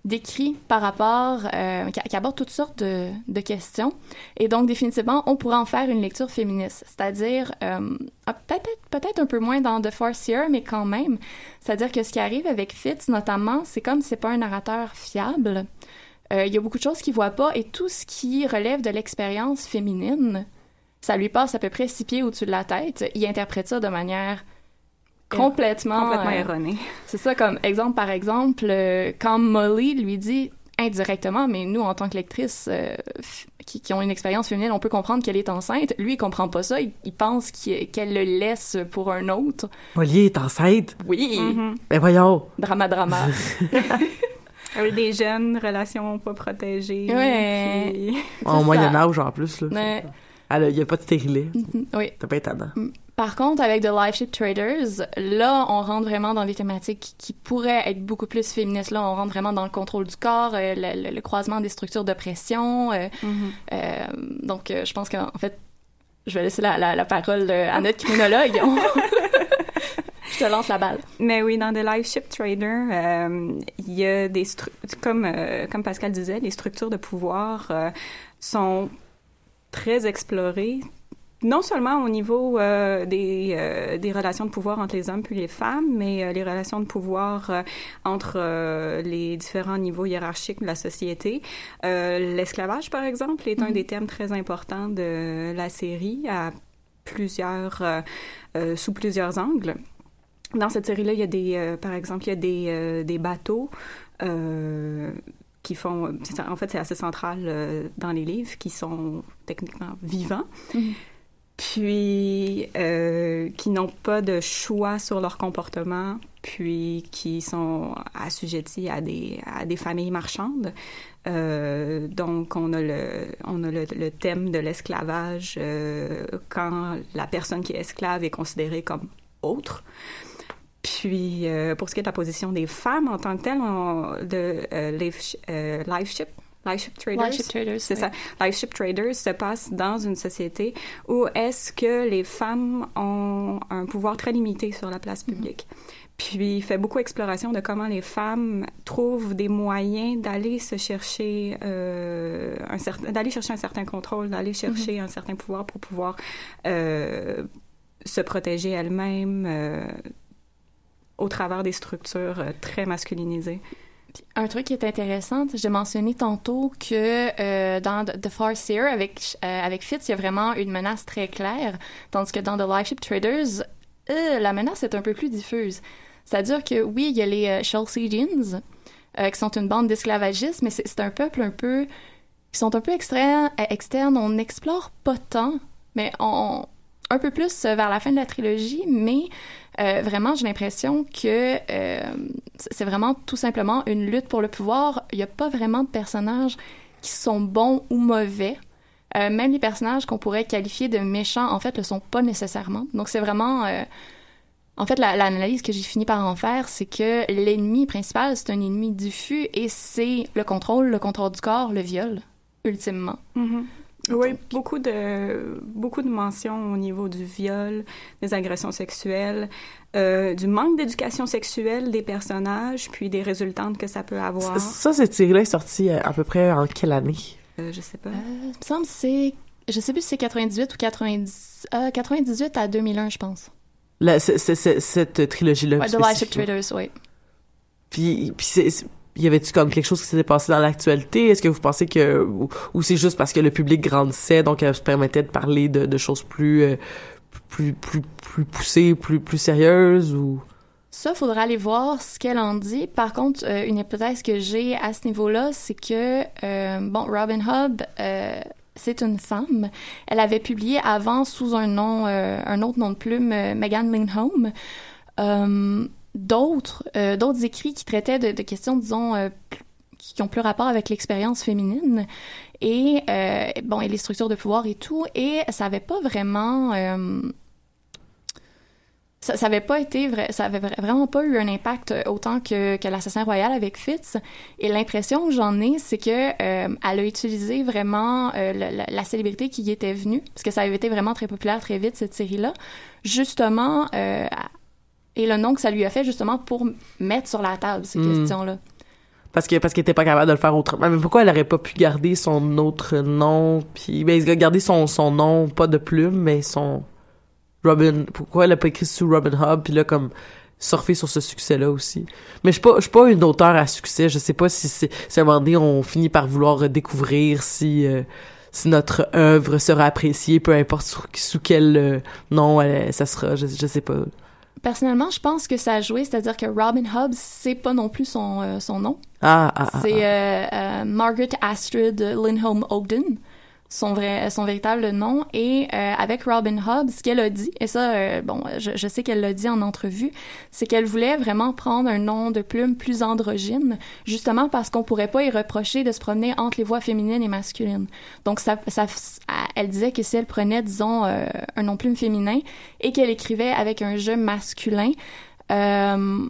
B: d'écrits par rapport, euh, qui, qui aborde toutes sortes de, questions. Et donc, définitivement, on pourrait en faire une lecture féministe. C'est-à-dire, euh, ah, peut-être un peu moins dans The Force Year, mais quand même. C'est-à-dire que ce qui arrive avec Fitz, notamment, c'est comme c'est pas un narrateur fiable. euh, il y a beaucoup de choses qu'il voit pas et tout ce qui relève de l'expérience féminine, ça lui passe à peu près six pieds au-dessus de la tête. Il interprète ça de manière complètement
D: Complètement
B: euh,
D: erronée.
B: c'est ça, comme exemple par exemple, euh, quand Molly lui dit indirectement, mais nous, en tant que lectrices euh, qui, qui ont une expérience féminine, on peut comprendre qu'elle est enceinte. Lui, il comprend pas ça. Il, il pense qu'elle le laisse pour un autre.
A: Molly est enceinte?
B: Oui,
D: Mhm.
A: Ben voyons.
B: drama, drama.
D: Avec [laughs] des jeunes, relations pas protégées.
B: Ouais.
D: puis-
A: Au
B: ça.
A: Moyen Âge en plus là.
B: Ouais.
A: Ah, il y a pas de stérilet.
B: Mhm, oui.
A: C'est pas étonnant.
B: Par contre, avec The Live Ship Traders, là, on rentre vraiment dans des thématiques qui pourraient être beaucoup plus féministes. Là, on rentre vraiment dans le contrôle du corps, euh, le, le- le croisement des structures d'oppression. euh,
D: Mhm.
B: euh, donc, euh, je pense qu'en fait, je vais laisser la, la, la parole à notre criminologue. [laughs] [laughs] Je te lance la balle.
D: Mais oui, dans The Live Ship Trader, euh, il y a des stru- comme euh, comme Pascal disait, les structures de pouvoir euh, sont très explorées. Non seulement au niveau euh, des, euh, des relations de pouvoir entre les hommes puis les femmes, mais euh, les relations de pouvoir entre les différents niveaux hiérarchiques de la société. L'esclavage, par exemple, est un des thèmes très importants de la série à plusieurs, sous plusieurs angles. Dans cette série-là, il y a des, par exemple, il y a des, des bateaux euh, qui font, ça, en fait, c'est assez central euh, dans les livres, qui sont techniquement vivants,
B: Mhm.
D: puis euh, qui n'ont pas de choix sur leur comportement, puis qui sont assujettis à des, à des familles marchandes. Euh, donc, on a le, on a le, le thème de l'esclavage euh, quand la personne qui est esclave est considérée comme autre. Puis, euh, pour ce qui est de la position des femmes en tant que telles, on, de euh, live, sh- euh, live ship, live ship traders,
B: Live Traders,
D: c'est
B: oui.
D: ça. Live ship traders se passe dans une société où est-ce que les femmes ont un pouvoir très limité sur la place publique. Puis il fait beaucoup exploration de comment les femmes trouvent des moyens d'aller se chercher euh, un certain, d'aller chercher un certain contrôle, d'aller chercher un certain pouvoir pour pouvoir euh, se protéger elles-mêmes euh, au travers des structures euh, très masculinisées.
B: Un truc qui est intéressant, j'ai mentionné tantôt que euh, dans The Farseer, avec, euh, avec Fitz, il y a vraiment une menace très claire, tandis que dans The Live Ship Traders, la menace est un peu plus diffuse. C'est-à-dire que oui, il y a les Chalcedians, euh, qui sont une bande d'esclavagistes, mais c'est un peuple un peu... Ils sont un peu euh, externes, on n'explore pas tant, mais on, un peu plus vers la fin de la trilogie, mais euh, vraiment, j'ai l'impression que euh, c'est vraiment tout simplement une lutte pour le pouvoir. Il n'y a pas vraiment de personnages qui sont bons ou mauvais. Euh, même les personnages qu'on pourrait qualifier de méchants, en fait, le sont pas nécessairement. Donc, c'est vraiment... en fait, la- l'analyse que j'ai fini par en faire, c'est que l'ennemi principal, c'est un ennemi diffus et c'est le contrôle, le contrôle du corps, le viol, ultimement.
D: Oui, beaucoup de, beaucoup de mentions au niveau du viol, des agressions sexuelles, euh, du manque d'éducation sexuelle des personnages, puis des résultantes que ça peut avoir.
A: Ça, cette série-là est sortie euh, à peu près en quelle année?
D: Euh, je sais pas.
B: Il me semble que c'est... Je sais plus si c'est 98 ou 90... euh, 98 à 2001, je pense.
A: La- c'est- c'est- c'est- cette trilogie-là.
B: Ouais, The Ship
A: spécifiquement.
B: Traders, oui.
A: Puis, puis y avait-tu comme quelque chose qui s'était passé dans l'actualité? Est-ce que vous pensez que, ou, c'est juste parce que le public grandissait, donc elle se permettait de parler de, de choses plus, euh, plus, plus, plus poussées, plus, plus sérieuses ou?
B: Ça, faudra aller voir ce qu'elle en dit. Par contre, euh, une hypothèse que j'ai à ce niveau-là, c'est que, euh, bon, Robin Hood, euh, c'est une femme. Elle avait publié avant sous un nom, un autre nom de plume, Megan Lindholm, d'autres, euh, d'autres écrits qui traitaient de, de questions, disons, euh, qui ont plus rapport avec l'expérience féminine et euh, bon et les structures de pouvoir et tout et ça avait pas vraiment euh, ça, ça avait pas été ça avait vra- vraiment pas eu un impact euh, autant que, que l'assassin royal avec Fitz. Et l'impression que j'en ai, c'est que euh, elle a utilisé vraiment la, la- la célébrité qui y était venue, parce que ça avait été vraiment très populaire très vite cette série-là, justement. euh, à- et le nom que ça lui a fait justement pour mettre sur la table ces
A: Mm.
B: questions-là.
A: Parce que parce qu'elle était pas capable de le faire autrement. Mais pourquoi elle aurait pas pu garder son autre nom puis ben garder son son nom pas de plume mais son Robin pourquoi elle a pas écrit sous Robin Hood puis là comme surfer sur ce succès-là aussi. Mais je suis pas, je suis pas une auteure à succès. Je sais pas si c'est, si à un moment donné, on finit par vouloir découvrir si, euh, si notre œuvre sera appréciée, peu importe sous, sous quel euh, nom elle- ça sera. Je, je sais pas.
B: Personnellement, je pense que ça a joué, c'est-à-dire que Robin Hobbs, c'est pas non plus son, euh, son nom.
A: Ah, ah, ah,
B: C'est euh, euh, Margaret Astrid Lindholm Ogden, son vrai, son véritable nom. Et euh, avec Robin Hobbs, ce qu'elle a dit, et ça, euh, bon, je, je sais qu'elle l'a dit en entrevue, c'est qu'elle voulait vraiment prendre un nom de plume plus androgyne, justement parce qu'on pourrait pas y reprocher de se promener entre les voix féminines et masculines. Donc, ça, ça, elle disait que si elle prenait, disons, euh, un nom plume féminin et qu'elle écrivait avec un jeu masculin, euh,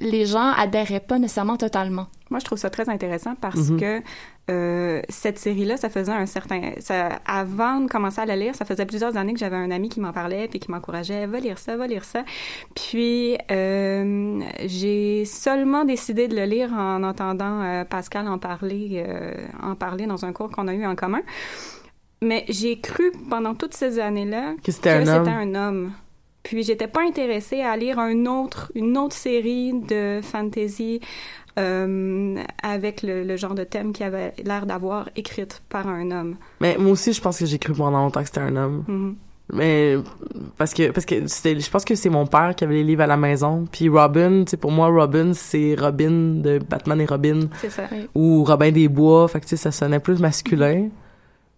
B: les gens adhéraient pas nécessairement totalement.
D: Moi, je trouve ça très intéressant parce
B: Mhm.
D: que euh, cette série-là, ça faisait un certain... Ça, avant de commencer à la lire, ça faisait plusieurs années que j'avais un ami qui m'en parlait puis qui m'encourageait « Va lire ça, va lire ça ». Puis, euh, j'ai seulement décidé de le lire en entendant euh, Pascal en parler, en parler dans un cours qu'on a eu en commun. Mais j'ai cru pendant toutes ces années-là
A: Que c'était un homme.
D: un homme. Puis j'étais pas intéressée à lire un autre, une autre série de fantasy euh, avec le, le genre de thème qui avait l'air d'avoir écrite par un homme.
A: Mais moi aussi, je pense que j'ai cru pendant longtemps que c'était un homme.
D: Mhm.
A: Mais parce que parce que c'était je pense que c'est mon père qui avait les livres à la maison puis Robin tu sais pour moi Robin c'est Robin de Batman et Robin
D: C'est ça.
A: ou Robin des Bois fait que tu sais ça sonnait plus masculin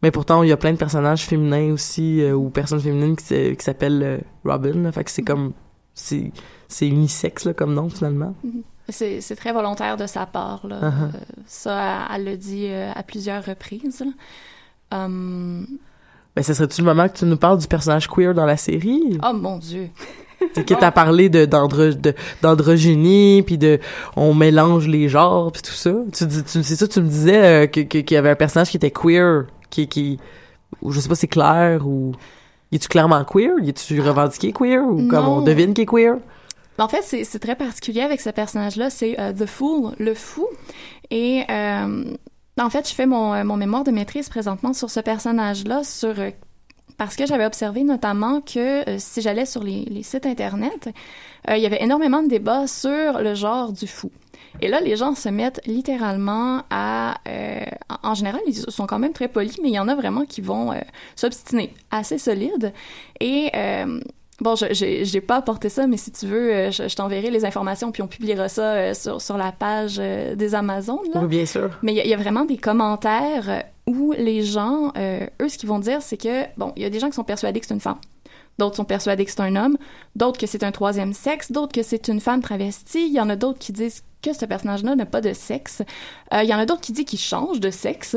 A: mais pourtant il y a plein de personnages féminins aussi euh, ou personnes féminines qui s'appellent euh, Robin là. fait que c'est comme c'est c'est unisexe là, comme nom finalement
B: Mhm. C'est c'est très volontaire de sa part. Là.
A: Uh-huh.
B: Euh, ça, elle, le dit euh, à plusieurs reprises.
A: ben ça serait-tu le moment que tu nous parles du personnage queer dans la série?
B: Oh mon Dieu! [laughs]
A: C'est que t'as parlé de d'andro- de- d'androgynie puis de on mélange les genres puis tout ça. Tu dis tu c'est ça tu me disais euh, que que- qu'il y avait un personnage qui était queer qui qui ou je sais pas c'est clair ou est-tu clairement queer, est-tu revendiqué queer ou comme
B: Non.
A: on devine qu'il est queer?
B: En fait, c'est très particulier avec ce personnage-là. C'est euh, The Fool, le fou. Et euh, en fait, je fais mon, euh, mon mémoire de maîtrise présentement sur ce personnage-là, sur parce que j'avais observé notamment que si j'allais sur les, sites internet, il y avait énormément de débats sur le genre du fou. Et là, les gens se mettent littéralement à... en général, ils sont quand même très polis, mais il y en a vraiment qui vont s'obstiner assez solide. Et... Bon, je j'ai j'ai pas apporté ça, mais si tu veux, euh, je, je t'enverrai les informations, puis on publiera ça euh, sur, sur la page euh, des Amazones. Là.
A: Oui, bien sûr.
B: Mais il y, a- il y a vraiment des commentaires où les gens, euh, eux, ce qu'ils vont dire, c'est que, bon, il y a des gens qui sont persuadés que c'est une femme. D'autres sont persuadés que c'est un homme. D'autres que c'est un troisième sexe. D'autres que c'est une femme travestie. Il y en a d'autres qui disent que ce personnage-là n'a pas de sexe. Euh, il y en a d'autres qui disent qu'il change de sexe.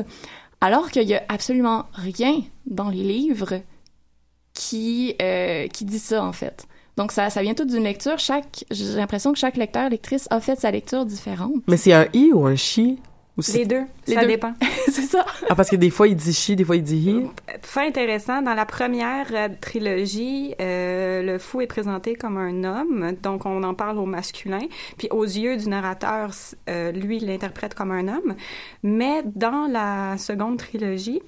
B: Alors qu'il y a absolument rien dans les livres qui, euh, qui dit ça, en fait. Donc, ça, ça vient tout d'une lecture. Chaque, j'ai l'impression que chaque lecteur, lectrice a fait sa lecture différente.
A: Mais c'est un i ou un chi ou c'est-
D: Les deux,
B: Les
D: ça
B: deux.
D: dépend. [laughs]
B: c'est ça.
A: Ah parce que des fois il dit chi, des fois il dit hi.
D: Fait intéressant, dans la première euh, trilogie, euh, le fou est présenté comme un homme, donc on en parle au masculin, puis aux yeux du narrateur, euh, lui, il l'interprète comme un homme. Mais dans la seconde trilogie,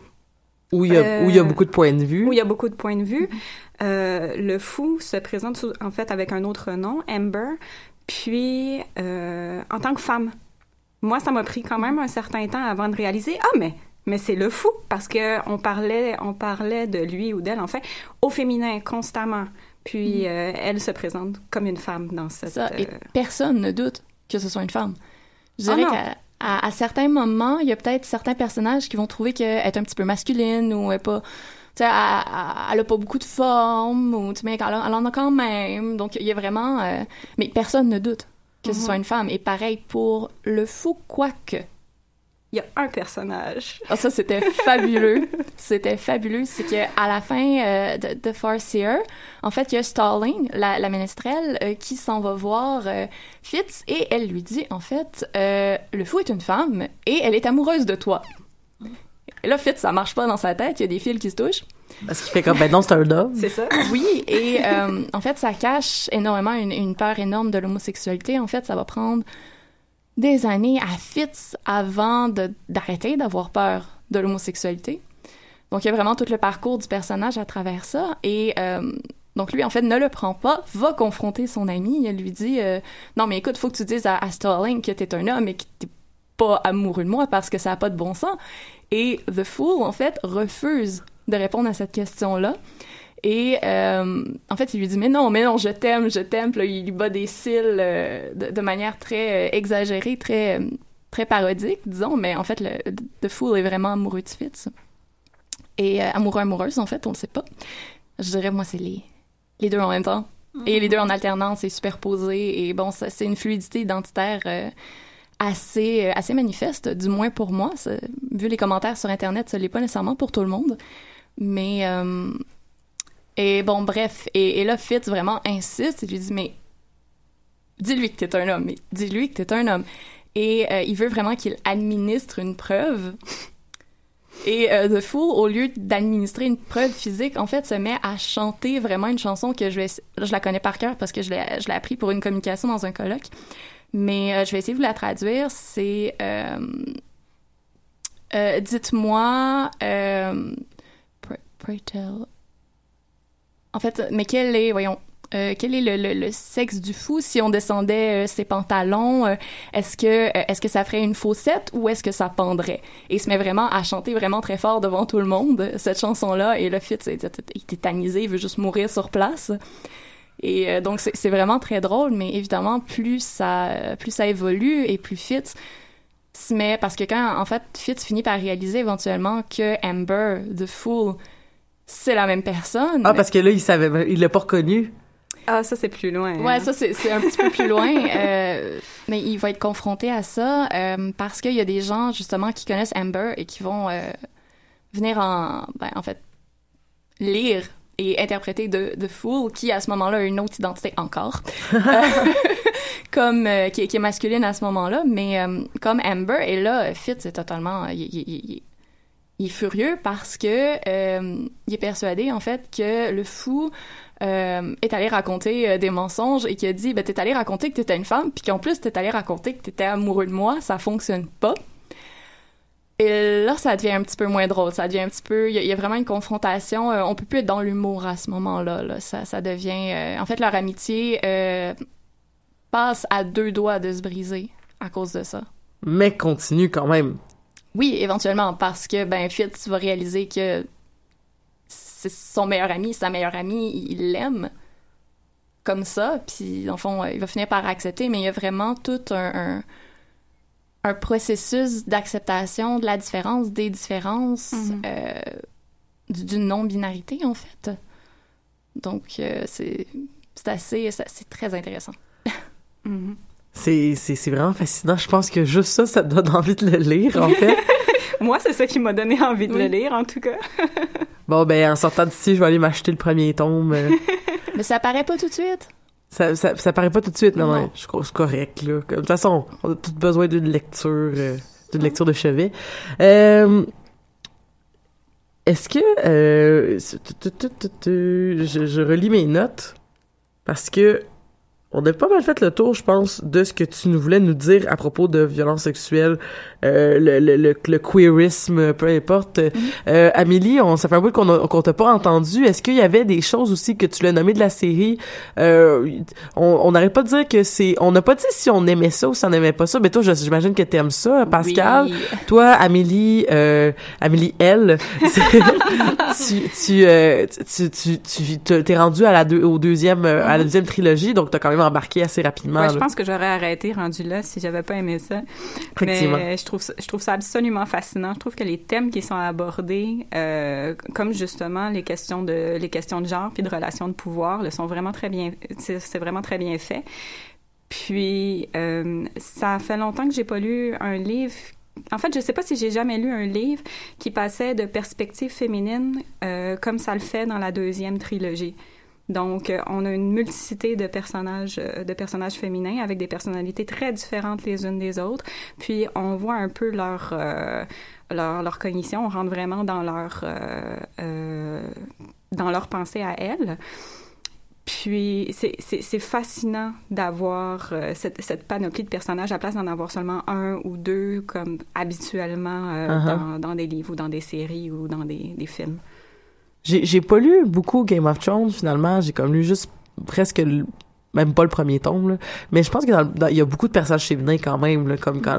A: Où il y a
D: Euh,
A: où il y a beaucoup de points de vue.
D: où il y a beaucoup de points de vue, euh, le fou se présente sous- en fait avec un autre nom, Amber, puis euh, en tant que femme. Moi, ça m'a pris quand même un certain temps avant de réaliser ah mais mais c'est le fou parce que on parlait on parlait de lui ou d'elle en fait au féminin constamment. Puis euh, elle se présente comme une femme dans cette
B: Ça, et
D: euh,
B: personne ne doute que ce soit une femme. Je
D: Ah
B: dirais
D: non.
B: À, à certains moments, il y a peut-être certains personnages qui vont trouver qu'elle est un petit peu masculine ou elle est pas. Tu sais, elle, a pas beaucoup de forme ou tu sais, mais elle, elle en a quand même. Donc, il y a vraiment. euh, mais personne ne doute que ce
D: Mhm.
B: soit une femme. Et pareil pour le fou, quoique.
D: Il y a un personnage.
B: Ah, ça, c'était [laughs] fabuleux. C'était fabuleux. C'est que à la fin euh, de, de Farseer, en fait, il y a Stalling, la, la ménestrelle, euh, qui s'en va voir euh, Fitz et elle lui dit, en fait, euh, le fou est une femme et elle est amoureuse de toi. Et là, Fitz, ça marche pas dans sa tête. Il y a des fils qui se touchent.
A: Parce qu'il fait comme ben non c'est un homme.
D: C'est ça.
B: Oui, et euh, en fait, ça cache énormément une, une peur énorme de l'homosexualité. En fait, ça va prendre des années à Fitz avant d'arrêter d'avoir peur de l'homosexualité. Donc, il y a vraiment tout le parcours du personnage à travers ça. Et euh, Donc lui, en fait, ne le prend pas, va confronter son ami, elle lui dit euh, Non, mais écoute, faut que tu dises à, à Starling que t'es un homme et que t'es pas amoureux de moi parce que ça a pas de bon sens. Et The Fool, en fait, refuse de répondre à cette question-là. Et euh, en fait, il lui dit mais non, mais non, je t'aime, je t'aime. Là, il lui bat des cils euh, de, manière très euh, exagérée, très euh, très parodique, disons. Mais en fait, le, The Fool est vraiment amoureux de Fitz. Et euh, amoureux amoureuse, en fait, on le sait pas. Je dirais moi, c'est les les deux en même temps. Et les deux en alternance et superposés. Et bon, c'est une fluidité identitaire assez, assez manifeste, du moins pour moi. Vu les commentaires sur Internet, ce l'est pas nécessairement pour tout le monde. Mais. euh, et bon, bref. Et, là, Fitz vraiment insiste et lui dit Mais dis-lui que t'es un homme. Dis-lui que t'es un homme. Et euh, il veut vraiment qu'il administre une preuve. Et euh, The Fool, au lieu d'administrer une preuve physique, en fait, se met à chanter vraiment une chanson que je vais... Je la connais par cœur parce que je l'ai je l'ai appris pour une communication dans un colloque. Mais euh, je vais essayer de vous la traduire. C'est... Dites-moi... Pray, pray tell... En fait, mais quel est... Voyons... euh, quel est le, sexe du fou si on descendait euh, ses pantalons euh, Est-ce que est-ce que ça ferait une faussette ou est-ce que ça pendrait? Et il se met vraiment à chanter vraiment très fort devant tout le monde cette chanson-là. Et le est, il est tétanisé, il veut juste mourir sur place. Et donc c'est c'est vraiment très drôle, mais évidemment plus ça plus ça évolue et plus Fitz se met parce que quand en fait Fitz finit par réaliser éventuellement que Amber the Fool c'est la même personne.
A: Ah, parce que là, il savait, il l'a pas reconnu.
D: Ah, ça, c'est plus loin.
B: Ouais,
D: hein.
B: ça, c'est c'est un petit peu plus loin. [laughs] euh, mais il va être confronté à ça euh, parce qu'il y a des gens, justement, qui connaissent Amber et qui vont euh, venir en, ben, en fait, lire et interpréter de, de Fool, qui, à ce moment-là, a une autre identité encore. [laughs] Euh, [laughs] comme, euh, qui, est- qui est masculine à ce moment-là. Mais euh, comme Amber, et là, Fitz est totalement... il- il- il- il- est furieux parce que euh, il est persuadé en fait que le fou euh, est allé raconter euh, des mensonges et qui a dit ben t'es allé raconter que t'étais une femme puis qu'en plus t'es allé raconter que t'étais amoureux de moi ça fonctionne pas et là ça devient un petit peu moins drôle ça devient un petit peu il y, a- vraiment une confrontation on peut plus être dans l'humour à ce moment-là là. ça ça devient en fait leur amitié passe à deux doigts de se briser à cause de ça
A: Mais continue quand même.
B: Oui, éventuellement, parce que ben Fitz va réaliser que c'est son meilleur ami, sa meilleure amie, il l'aime comme ça, puis dans le fond, il va finir par accepter, mais il y a vraiment tout un, un, un processus d'acceptation de la différence, des différences, euh, du- d'une non-binarité, en fait. Donc, euh, c'est assez, c'est très intéressant.
D: Mhm.
A: C'est, c'est, c'est vraiment fascinant. Je pense que juste ça, ça te donne [laughs] envie de le lire, en fait. [laughs]
D: Moi, c'est ça qui m'a donné envie de
B: Oui.
D: le lire, en tout cas. [laughs]
A: bon, ben, en sortant d'ici, je vais aller m'acheter le premier tome. euh,
B: Mais ça paraît pas tout de suite?
A: ça, ça, ça paraît pas tout de suite, mais
B: Non.
A: ouais, je crois que c'est correct, là. De toute façon, on a tous besoin d'une lecture, euh, d'une lecture de chevet. Euh, est-ce que, euh, tu- tu- tu- tu- tu- je, je relis mes notes parce que on a pas mal fait le tour, je pense, de ce que tu nous voulais nous dire à propos de violences sexuelles, euh, le, le, le, le queerisme, peu importe. Euh, Amélie, on, ça fait un bout qu'on qu'on t'a pas entendu. Est-ce qu'il y avait des choses aussi que tu l'as nommé de la série? Euh, on n'arrête pas de dire que c'est... On n'a pas dit si on aimait ça ou si on n'aimait pas ça, mais toi, j'imagine que t'aimes ça, Pascal.
B: Oui.
A: Toi, Amélie, euh, Amélie L, c'est- [laughs] tu, tu, euh, tu, tu, tu, tu- t'es rendu à la deux, au deuxième, euh, à la deuxième trilogie, donc t'as quand même embarqué assez rapidement.
D: Ouais, je pense que j'aurais arrêté rendu là si j'avais pas aimé ça.
A: Effectivement.
D: Mais je trouve ça, je trouve ça absolument fascinant. Je trouve que les thèmes qui sont abordés, euh, comme justement les questions de les questions de genre puis de relations de pouvoir, le sont vraiment très bien. C'est vraiment très bien fait. Puis euh, ça fait longtemps que j'ai pas lu un livre. En fait, je sais pas si j'ai jamais lu un livre qui passait de perspective féminine euh, comme ça le fait dans la deuxième trilogie. Donc, euh, on a une multiplicité de personnages, euh, de personnages féminins avec des personnalités très différentes les unes des autres. Puis, on voit un peu leur euh, leur, leur cognition. On rentre vraiment dans leur euh, euh, dans leur pensée à elles. Puis, c'est- fascinant d'avoir euh, cette, cette panoplie de personnages à place d'en avoir seulement un ou deux, comme habituellement euh,
A: Uh-huh.
D: dans, dans des livres ou dans des séries ou dans des, des films.
A: J'ai j'ai pas lu beaucoup Game of Thrones finalement. J'ai comme lu juste presque le- même pas le premier tome là. mais je pense que dans le- dans- il y a beaucoup de personnages féminins quand même là, comme quand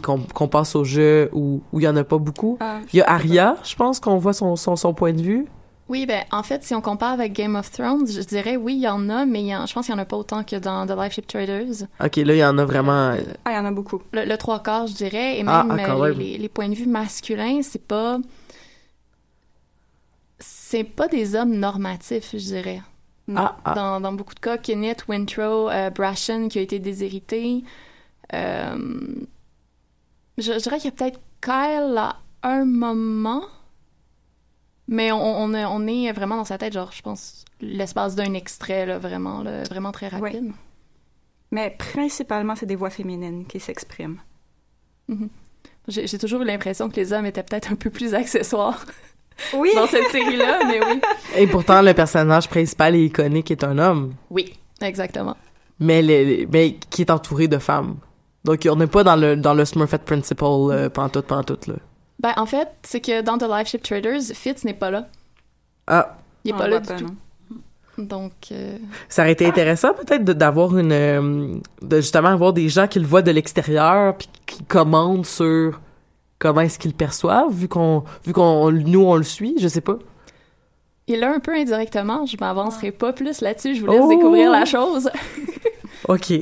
A: qu'on qu'on passe au jeu où où il y en a pas beaucoup.
D: Ah,
A: Il y a Arya, je pense qu'on voit son, son son point de vue.
B: Oui, ben en fait, si on compare avec Game of Thrones, je dirais oui, il y en a, mais il y en- je pense qu'il y en a pas autant que dans The Life Ship Traders.
A: Ok, là il y en a vraiment. euh,
D: Ah, il y en a beaucoup.
B: Le, le trois quarts, je dirais, et
A: Ah,
B: même
A: ah, quand
B: euh,
A: même.
B: les, les- les points de vue masculins, c'est pas c'est pas des hommes normatifs, je dirais.
A: Ah, ah.
B: Dans, dans beaucoup de cas, Kenneth, Wintrow, euh, Brashen qui a été déshérité. Euh, je, je dirais qu'il y a peut-être Kyle à un moment, mais on, on, est- on est vraiment dans sa tête, genre, je pense, l'espace d'un extrait, là, vraiment, là, vraiment très rapide.
D: Mais principalement, c'est des voix féminines qui s'expriment.
B: Mhm. J'ai j'ai toujours eu l'impression que les hommes étaient peut-être un peu plus accessoires [laughs]
D: Oui.
B: dans cette série-là, mais oui.
A: Et pourtant le personnage principal et iconique est un homme,
B: Oui, exactement.
A: mais les, les- mais qui est entouré de femmes. Donc on n'est pas dans le dans le Smurfette Principle euh, pantoute pantoute là.
B: Ben, en fait, c'est que dans The Life Ship Traders, Fitz n'est pas là.
A: Ah,
B: Il est
D: On
B: pas
D: le
B: là
D: voit
B: du
D: pas,
B: tout.
D: non.
B: Donc, euh,
A: ça aurait été intéressant peut-être d'avoir une euh, de justement avoir des gens qui le voient de l'extérieur puis qui commandent sur comment est-ce qu'ils le perçoivent vu qu'on vu qu'on nous on le suit, je sais pas.
B: il l'a un peu indirectement. Je m'avancerai pas plus là-dessus. Je vous laisse
A: Oh!
B: découvrir la chose. [laughs]
A: OK.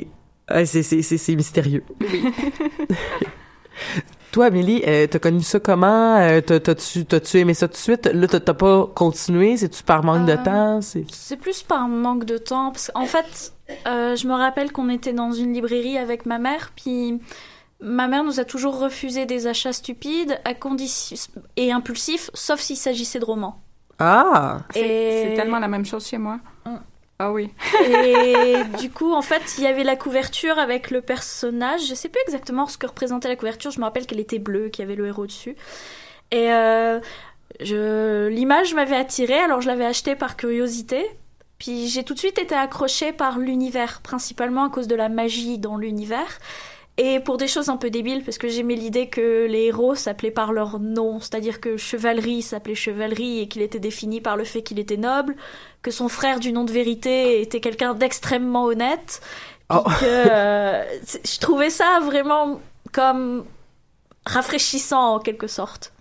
A: Ah, c'est c'est c'est c'est mystérieux. [laughs] Toi, Amélie, euh, t'as connu ça comment? Euh, t'as- T'as-tu t'as-tu aimé ça tout de suite? Là, t'as t'as pas continué? C'est-tu par manque de
C: Euh,
A: temps? C'est...
C: C'est plus par manque de temps. Parce qu'en fait, euh, je me rappelle qu'on était dans une librairie avec ma mère, puis ma mère nous a toujours refusé des achats stupides à condition et impulsifs, sauf s'il s'agissait de romans.
A: Ah!
D: C'est
C: Et-
D: c'est tellement la même chose chez moi.
C: Mm.
D: Ah oui.
C: Et [laughs] du coup, en fait, il y avait la couverture avec le personnage. Je sais plus exactement ce que représentait la couverture. Je me rappelle qu'elle était bleue, qu'il y avait le héros dessus. Et euh, je... l'image m'avait attirée, alors je l'avais achetée par curiosité. Puis j'ai tout de suite été accrochée par l'univers, principalement à cause de la magie dans l'univers. Et pour des choses un peu débiles, parce que j'aimais l'idée que les héros s'appelaient par leur nom, c'est-à-dire que chevalerie s'appelait chevalerie et qu'il était défini par le fait qu'il était noble, que son frère du nom de vérité était quelqu'un d'extrêmement honnête, puis
A: Oh.
C: que euh, je trouvais ça vraiment comme rafraîchissant en quelque sorte.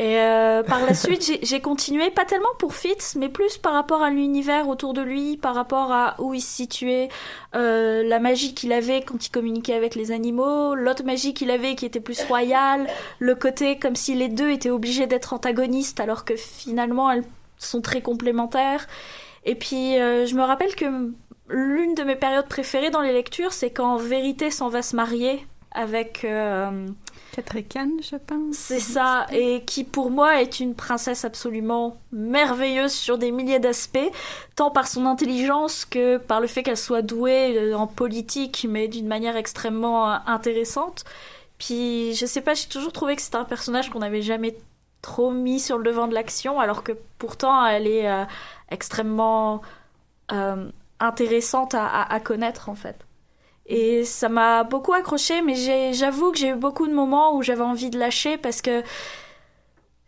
C: Et euh, par la suite, j'ai- continué, pas tellement pour Fitz, mais plus par rapport à l'univers autour de lui, par rapport à où il se situait, euh, la magie qu'il avait quand il communiquait avec les animaux, l'autre magie qu'il avait qui était plus royale, le côté comme si les deux étaient obligés d'être antagonistes alors que finalement elles sont très complémentaires. Et puis euh, je me rappelle que l'une de mes périodes préférées dans les lectures, c'est quand Vérité s'en va se marier avec...
D: je pense.
C: c'est ça, et qui pour moi est une princesse absolument merveilleuse sur des milliers d'aspects, tant par son intelligence que par le fait qu'elle soit douée euh, en politique, mais d'une manière extrêmement euh, intéressante. Puis je sais pas, j'ai toujours trouvé que c'était un personnage qu'on n'avait jamais trop mis sur le devant de l'action, alors que pourtant elle est euh, extrêmement intéressante à connaître en fait. Et ça m'a beaucoup accroché, mais j'avoue que j'ai eu beaucoup de moments où j'avais envie de lâcher parce que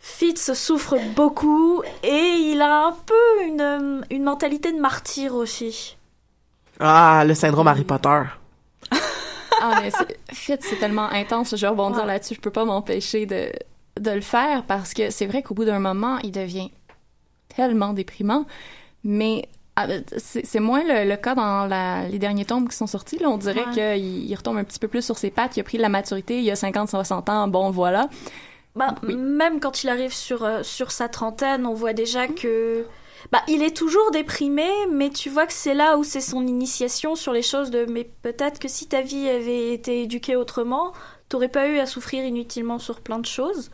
C: Fitz souffre beaucoup et il a un peu une, une mentalité de martyr aussi.
A: Ah, le syndrome Harry Potter.
B: Ah, mais c'est- Fitz, c'est tellement intense. Je vais rebondir
C: Ouais.
B: là-dessus. Je peux pas m'empêcher de, de le faire parce que c'est vrai qu'au bout d'un moment, il devient tellement déprimant. Mais ah, c'est c'est moins le, le cas dans la- les derniers tomes qui sont sortis. Là. On dirait
C: Ouais.
B: qu'il il retombe un petit peu plus sur ses pattes. Il a pris de la maturité. Il y a 50, 60 ans. Bon, voilà.
C: Bah, Même quand il arrive sur, euh, sur sa trentaine, on voit déjà que... Bah, il est toujours déprimé, mais tu vois que c'est là où c'est son initiation sur les choses de... Mais peut-être que si ta vie avait été éduquée autrement, t'aurais pas eu à souffrir inutilement sur plein de choses.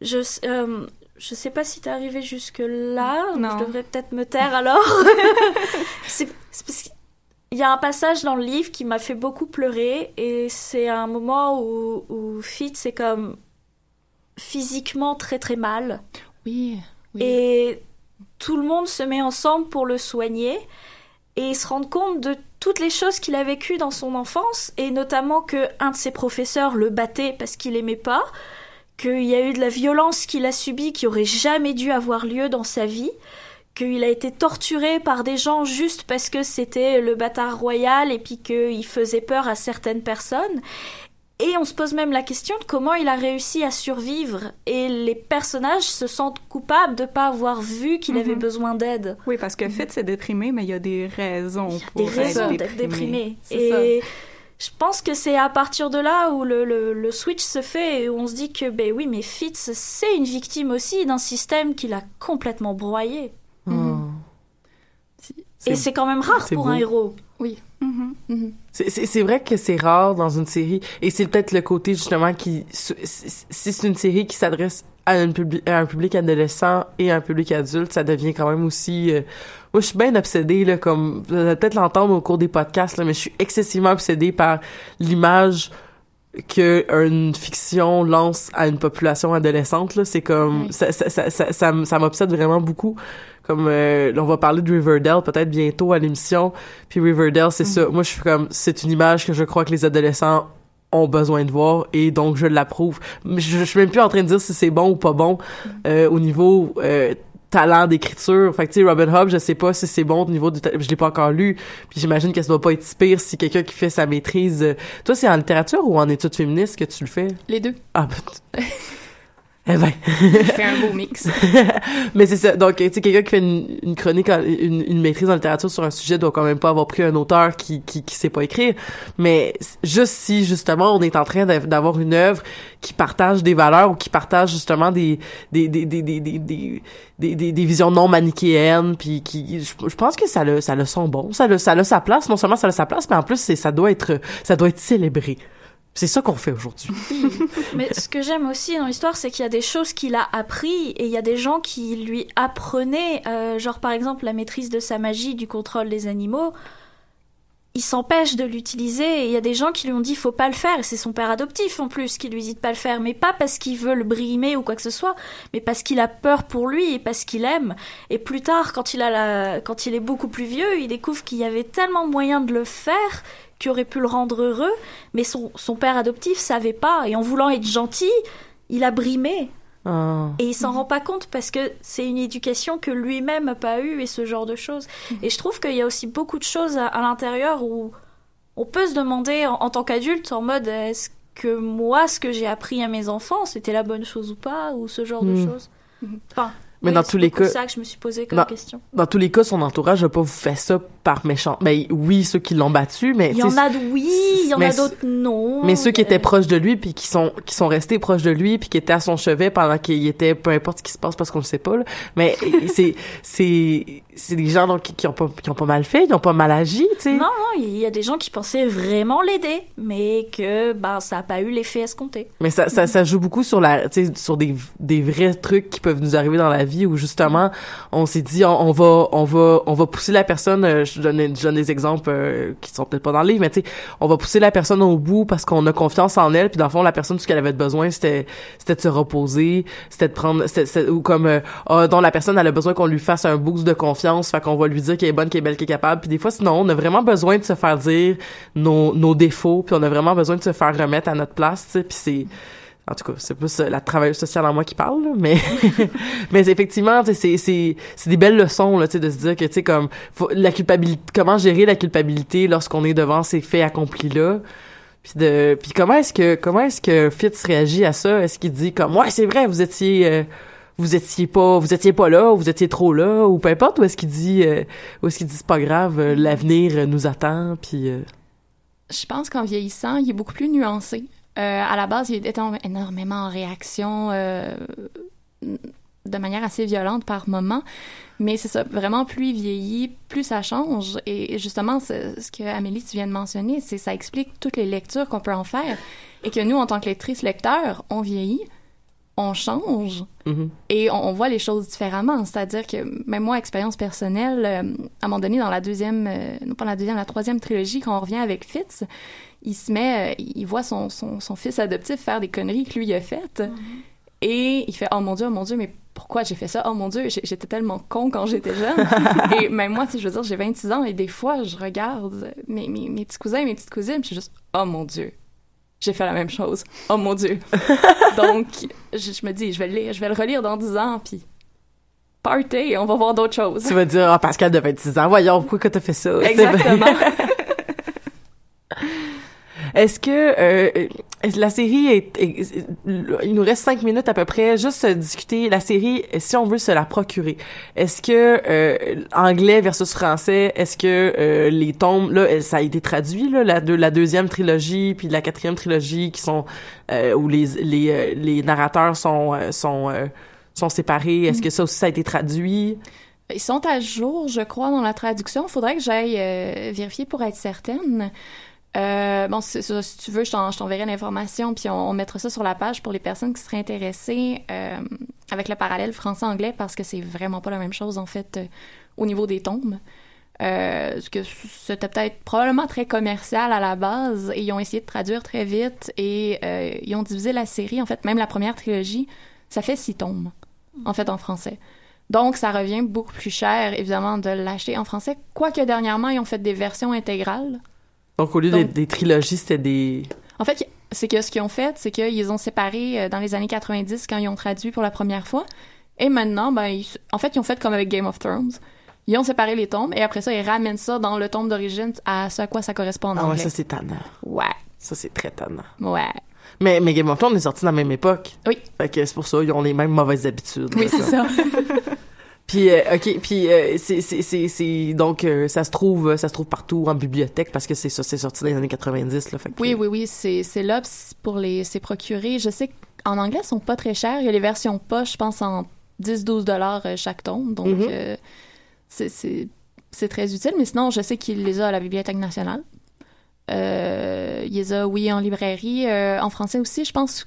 C: Je, euh, je sais pas si t'es arrivé jusque-là, donc
D: Non.
C: je devrais peut-être me taire alors. [laughs] c'est c'est parce qu'il y a un passage dans le livre qui m'a fait beaucoup pleurer, et c'est un moment où, où Fitz est comme physiquement très très mal.
B: Oui, oui.
C: Et tout le monde se met ensemble pour le soigner et se rendre compte de toutes les choses qu'il a vécues dans son enfance et notamment que un de ses professeurs le battait parce qu'il aimait pas, qu'il y a eu de la violence qu'il a subie qui aurait jamais dû avoir lieu dans sa vie, qu'il a été torturé par des gens juste parce que c'était le bâtard royal et puis qu'il faisait peur à certaines personnes. Et on se pose même la question de comment il a réussi à survivre. Et les personnages se sentent coupables de ne pas avoir vu qu'il avait
D: Mhm.
C: besoin d'aide.
D: Oui, parce que Fitz est déprimé, mais il y a des raisons
C: Des
D: pour
C: raisons
D: être
C: d'être déprimé. Et je pense que c'est à partir de là où le, le, le switch se fait et où on se dit que, ben oui, mais Fitz, c'est une victime aussi d'un système qui l'a complètement broyé. Et c'est quand même rare pour
A: beau.
C: un héros.
B: Oui.
A: C'est- C'est c'est vrai que c'est rare dans une série, et c'est peut-être le côté justement qui, si c'est une série qui s'adresse à un public adolescent et à un public adulte, ça devient quand même aussi. euh, moi, je suis bien obsédée là, comme vous allez peut-être l'entendre au cours des podcasts, là, mais je suis excessivement obsédée par l'image que une fiction lance à une population adolescente là. C'est comme ça ça ça ça ça, m'obsède vraiment beaucoup. Comme euh, on va parler de Riverdale peut-être bientôt à l'émission puis Riverdale c'est ça. Moi je suis comme c'est une image que je crois que les adolescents ont besoin de voir et donc je l'approuve. Mais je, je suis même plus en train de dire si c'est bon ou pas bon euh, au niveau euh, talent d'écriture. Fait que, tu sais, Robin Hobb, je sais pas si c'est bon au niveau du... Je l'ai pas encore lu, puis j'imagine que ça doit pas être si pire si quelqu'un qui fait sa maîtrise... euh, Toi, c'est en littérature ou en études féministes que tu le fais?
B: Les deux.
A: Ah, ben... [laughs] eh ben...
B: Je fais un beau mix. [laughs]
A: Mais c'est ça. Donc, tu sais, quelqu'un qui fait une, une chronique, en- une, une maîtrise en littérature sur un sujet doit quand même pas avoir pris un auteur qui, qui, qui sait pas écrire. Mais juste si, justement, on est en train d'av- d'avoir une œuvre qui partage des valeurs ou qui partage, justement, des, des, des, des, des, des, des, des, des- visions non manichéennes, puis qui, je, je pense que ça le, ça le sent bon. Ça le, ça a sa place. Non seulement ça a sa place, mais en plus, c'est, ça doit être, ça doit être célébré. C'est ça qu'on fait aujourd'hui. [laughs]
C: Mais ce que j'aime aussi dans l'histoire, c'est qu'il y a des choses qu'il a appris et il y a des gens qui lui apprenaient, euh, genre par exemple la maîtrise de sa magie, du contrôle des animaux. Il s'empêche de l'utiliser et il y a des gens qui lui ont dit faut pas le faire et c'est son père adoptif en plus qui lui dit de pas le faire mais pas parce qu'il veut le brimer ou quoi que ce soit mais parce qu'il a peur pour lui et parce qu'il aime et plus tard quand il a la... quand il est beaucoup plus vieux il découvre qu'il y avait tellement de moyens de le faire qui aurait pu le rendre heureux mais son, son père adoptif savait pas et en voulant être gentil il a brimé
A: Ah.
C: et il s'en rend pas compte parce que c'est une éducation que lui-même a pas eue et ce genre de choses. Et je trouve qu'il y a aussi beaucoup de choses à, à l'intérieur où on peut se demander en, en tant qu'adulte en mode est-ce que moi ce que j'ai appris à mes enfants c'était la bonne chose ou pas ou ce genre de
A: Hmm.
C: choses? Enfin,
A: Mais
C: oui,
A: dans
C: c'est
A: tous les cas-
C: ça que je me suis posé comme
A: dans,
C: question.
A: dans tous les cas, son entourage n'a pas fait ça par méchant. Mais oui, ceux qui l'ont battu, mais
C: Il y en a oui, il y en a d'autres non.
A: Mais ceux qui
C: Euh,
A: étaient proches de lui, puis qui sont qui sont restés proches de lui, puis qui étaient à son chevet pendant qu'il était, peu importe ce qui se passe parce qu'on le sait pas. Là. Mais [laughs] c'est c'est c'est des gens donc qui, qui ont pas qui ont pas mal fait, qui ont pas mal agi, tu sais.
C: Non, non, il y a des gens qui pensaient vraiment l'aider, mais que ben ça a pas eu l'effet escompté.
A: Mais ça, ça, ça joue beaucoup sur la, tu sais, sur des, des vrais trucs qui peuvent nous arriver dans la vie où justement on s'est dit on, va on va on va pousser la personne. euh, je donne je donne des exemples euh, qui sont peut-être pas dans le livre, mais tu sais on va pousser la personne au bout parce qu'on a confiance en elle. Puis dans le fond la personne ce qu'elle avait besoin c'était c'était de se reposer, c'était de prendre c'était- ou comme euh, ah, dont la personne elle a besoin qu'on lui fasse un boost de confiance, fait qu'on va lui dire qu'elle est bonne, qu'elle est belle, qu'elle est capable. Puis des fois sinon on a vraiment besoin de se faire dire nos nos défauts, puis on a vraiment besoin de se faire remettre à notre place, tu sais. Puis c'est en tout cas, c'est plus la travailleuse sociale en moi qui parle, là, mais [laughs] mais effectivement, c'est c'est c'est des belles leçons là, tu de se dire que tu sais comme la culpabilité, comment gérer la culpabilité lorsqu'on est devant ces faits accomplis là. Puis de puis comment est-ce que comment est-ce que Fitz réagit à ça? Est-ce qu'il dit comme ouais, c'est vrai, vous étiez euh, vous étiez pas vous étiez pas là, ou vous étiez trop là ou peu importe ou est-ce qu'il dit euh, ou est-ce qu'il dit c'est pas grave, euh, l'avenir nous attend puis euh,
B: Je pense qu'en vieillissant, il est beaucoup plus nuancé. Euh, à la base, il était en- énormément en réaction euh, de manière assez violente par moment. Mais c'est ça, vraiment, plus il vieillit, plus ça change. Et justement, ce, que Amélie, tu viens de mentionner, c'est ça explique toutes les lectures qu'on peut en faire. Et que nous, en tant que lectrice, lecteur, on vieillit, on change
A: mhm.
B: et on, on voit les choses différemment. C'est-à-dire que même moi, expérience personnelle, euh, à un moment donné, dans la deuxième, euh, non pas la deuxième, la troisième trilogie, quand on revient avec Fitz, il se met, euh, il voit son, son, son fils adoptif faire des conneries que lui a faites. Et il fait Oh mon Dieu, oh mon Dieu, mais pourquoi j'ai fait ça? Oh mon Dieu, j'étais tellement con quand j'étais jeune. [laughs] et même moi, je veux dire, j'ai 26 ans et des fois, je regarde mes, mes, mes petits cousins et mes petites cousines, je suis juste Oh mon Dieu, j'ai fait la même chose. Oh mon Dieu. [laughs] Donc, je, je me dis, je vais le lire, je vais le relire dans 10 ans, puis party, on va voir d'autres choses.
A: Tu vas dire, ah, Pascal de 26 ans, voyons, pourquoi que t'as fait ça?
B: Exactement.
A: Est-ce que euh, la série est, il nous reste cinq minutes à peu près juste discuter la série si on veut se la procurer. Est-ce que euh, anglais versus français, est-ce que euh, les tomes là ça a été traduit là la deux- la deuxième trilogie puis la quatrième trilogie qui sont euh, où les les euh, les narrateurs sont euh, sont sont séparés. Est-ce que ça aussi ça a été traduit?
B: Ils sont à jour, je crois, dans la traduction. Faudrait que j'aille vérifier pour être certaine. Euh, bon, si tu veux, je t'en- je t'enverrai l'information, puis on, mettra ça sur la page pour les personnes qui seraient intéressées euh, avec le parallèle français-anglais, parce que c'est vraiment pas la même chose, en fait, euh, au niveau des tombes. Euh, que c'était peut-être probablement très commercial à la base, et ils ont essayé de traduire très vite, et euh, ils ont divisé la série, en fait, même la première trilogie, ça fait six tomes, en fait, en français. Donc, ça revient beaucoup plus cher, évidemment, de l'acheter en français. Quoique dernièrement, ils ont fait des versions intégrales.
A: Donc au lieu des, trilogies, c'était des
B: En fait, c'est que ce qu'ils ont fait, c'est qu'ils ont séparé euh, dans les années 90 quand ils ont traduit pour la première fois. Et maintenant, ben, ils- en fait, ils ont fait comme avec Game of Thrones. Ils ont séparé les tombes et après ça, ils ramènent ça dans le tombe d'origine à ce à quoi ça correspond en
A: Ah ouais,
B: anglais.
A: ça c'est tannant.
B: Ouais,
A: Ça c'est très tannant.
B: ouais.
A: Mais, mais Game of Thrones est sorti dans la même époque.
B: Oui.
A: Fait que c'est pour ça, ils ont les mêmes mauvaises habitudes.
B: Oui, c'est ça. [laughs]
A: Puis, euh, ok, puis euh, c'est, c'est, c'est, donc euh, ça se trouve, ça se trouve partout en bibliothèque parce que c'est ça, c'est sorti dans les années 90 là. Fait que,
B: Oui, oui, oui, c'est c'est là pour les c'est procuré. Je sais qu'en anglais, ils sont pas très chers. Il y a les versions poche, je pense, en 10-12 dollars chaque tome. Donc,
A: Mhm.
B: euh, c'est- c'est c'est très utile. Mais sinon, je sais qu'il les a à la Bibliothèque nationale. Il les a, oui, en librairie. en français aussi, je pense.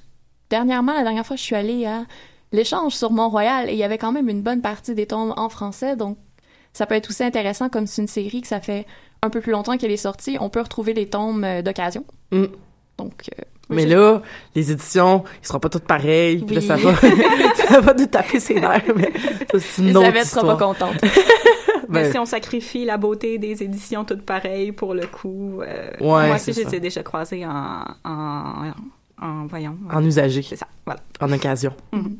B: Dernièrement, la dernière fois, je suis allée à l'échange sur Mont-Royal et il y avait quand même une bonne partie des tomes en français. Donc, ça peut être aussi intéressant comme c'est une série que ça fait un peu plus longtemps qu'elle est sortie. On peut retrouver les tomes euh, d'occasion.
A: Mm.
B: Donc, euh,
A: Mais là, les éditions, ils seront pas toutes pareilles. Puis là, ça va, [laughs] [laughs] ça va nous taper ses nerfs. Mais c'est une autre
B: sera pas contente. [laughs]
D: Mais
A: Ben-
D: si on sacrifie la beauté des éditions toutes pareilles pour le coup, euh,
A: Ouais,
D: moi aussi, ai déjà croisées en, en, en, voyons.
A: En usagé.
D: C'est ça, voilà.
A: En occasion.
D: Mhm.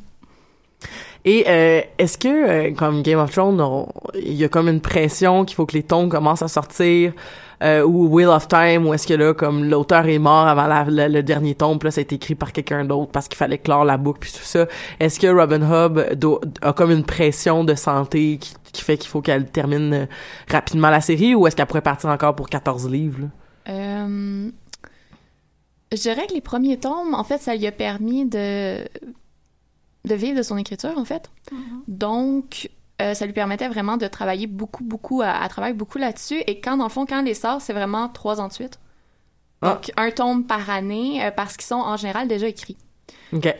A: Et euh, est-ce que, euh, comme Game of Thrones, on- il y a comme une pression qu'il faut que les tomes commencent à sortir, euh, ou Wheel of Time, ou est-ce que là, comme l'auteur est mort avant le dernier puis là, ça a été écrit par quelqu'un d'autre parce qu'il fallait clore la boucle, puis tout ça. Est-ce que Robin Hood a comme une pression de santé qui, qui fait qu'il faut qu'elle termine euh, rapidement la série, ou est-ce qu'elle pourrait partir encore pour 14 livres? là?
B: Euh, je dirais que les premiers tomes, en fait, ça lui a permis de, de vivre de son écriture, en fait. Donc, euh, ça lui permettait vraiment de travailler beaucoup, beaucoup, à, à travailler beaucoup là-dessus. Et quand, dans le fond, quand les sort, c'est vraiment trois ans de suite.
A: Ah.
B: Donc, un tome par année, euh, parce qu'ils sont en général déjà écrits.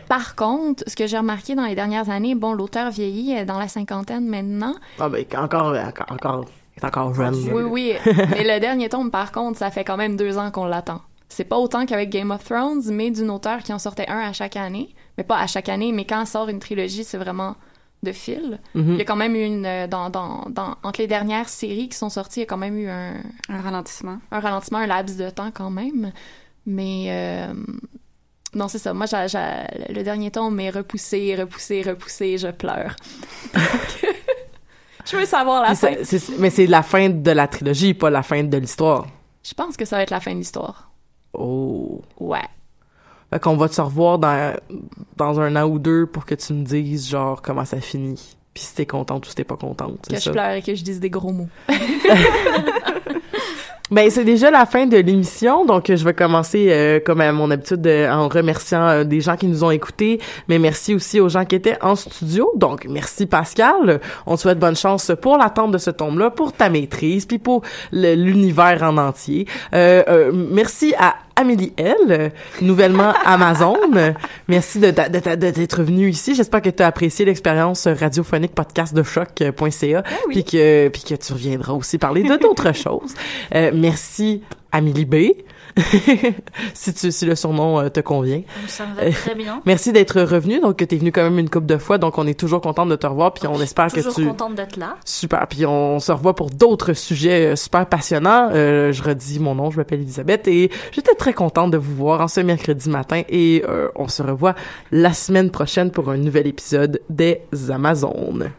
B: Par contre, ce que j'ai remarqué dans les dernières années, bon, l'auteur vieillit euh, dans la cinquantaine maintenant.
A: Ah ben, encore, encore, est encore jeune.
B: Oui, oui. [laughs] mais le dernier tome, par contre, ça fait quand même deux ans qu'on l'attend. C'est pas autant qu'avec Game of Thrones, mais d'une auteur qui en sortait un à chaque année. Mais pas à chaque année, mais quand sort une trilogie, c'est vraiment de fil.
A: Mhm.
B: Il y a quand même eu une. euh, Dans, dans, dans, entre les dernières séries qui sont sorties, il y a quand même eu un,
D: Un ralentissement.
B: un ralentissement, un laps de temps quand même. Mais. euh, non, c'est ça. Moi, j'ai- j'ai- le dernier tome est repoussé, repoussé, repoussé, je pleure. Donc, [laughs] je veux savoir la
A: Mais
B: fin.
A: mais c'est la fin de la trilogie, pas la fin de l'histoire.
B: Je pense que ça va être la fin de l'histoire.
A: Oh.
B: Ouais.
A: Fait qu'on va te revoir dans, dans un an ou deux pour que tu me dises, genre, comment ça finit. Puis si t'es contente ou si t'es pas contente.
B: Que je
A: ça.
B: pleure et que je dise des gros mots. [laughs]
A: Ben, c'est déjà la fin de l'émission, donc euh, je vais commencer, euh, comme à mon habitude, euh, en remerciant euh, des gens qui nous ont écoutés, mais merci aussi aux gens qui étaient en studio. Donc, merci Pascal. On te souhaite bonne chance pour l'attente de ce tome-là, pour ta maîtrise, puis pour l'univers en entier. Euh, euh, merci à Amélie L, nouvellement [laughs] Amazon. Merci de d'être venue ici. J'espère que tu as apprécié l'expérience radiophonique podcast de choc.ca, puis que puis que tu reviendras aussi parler de d'autres [laughs] choses. Euh, merci Amélie B. [laughs] si, tu, si le surnom euh, te convient.
C: Ça me va très [laughs] bien.
A: Merci d'être revenu. Donc, t'es venu quand même une couple de fois. Donc, on est toujours content de te revoir. Puis, on espère que
C: Toujours
A: tu...
C: contente d'être là.
A: Super. Puis, on se revoit pour d'autres sujets euh, super passionnants. Euh, je redis mon nom. Je m'appelle Elisabeth. Et j'étais très contente de vous voir en ce mercredi matin. Et euh, on se revoit la semaine prochaine pour un nouvel épisode des Amazones.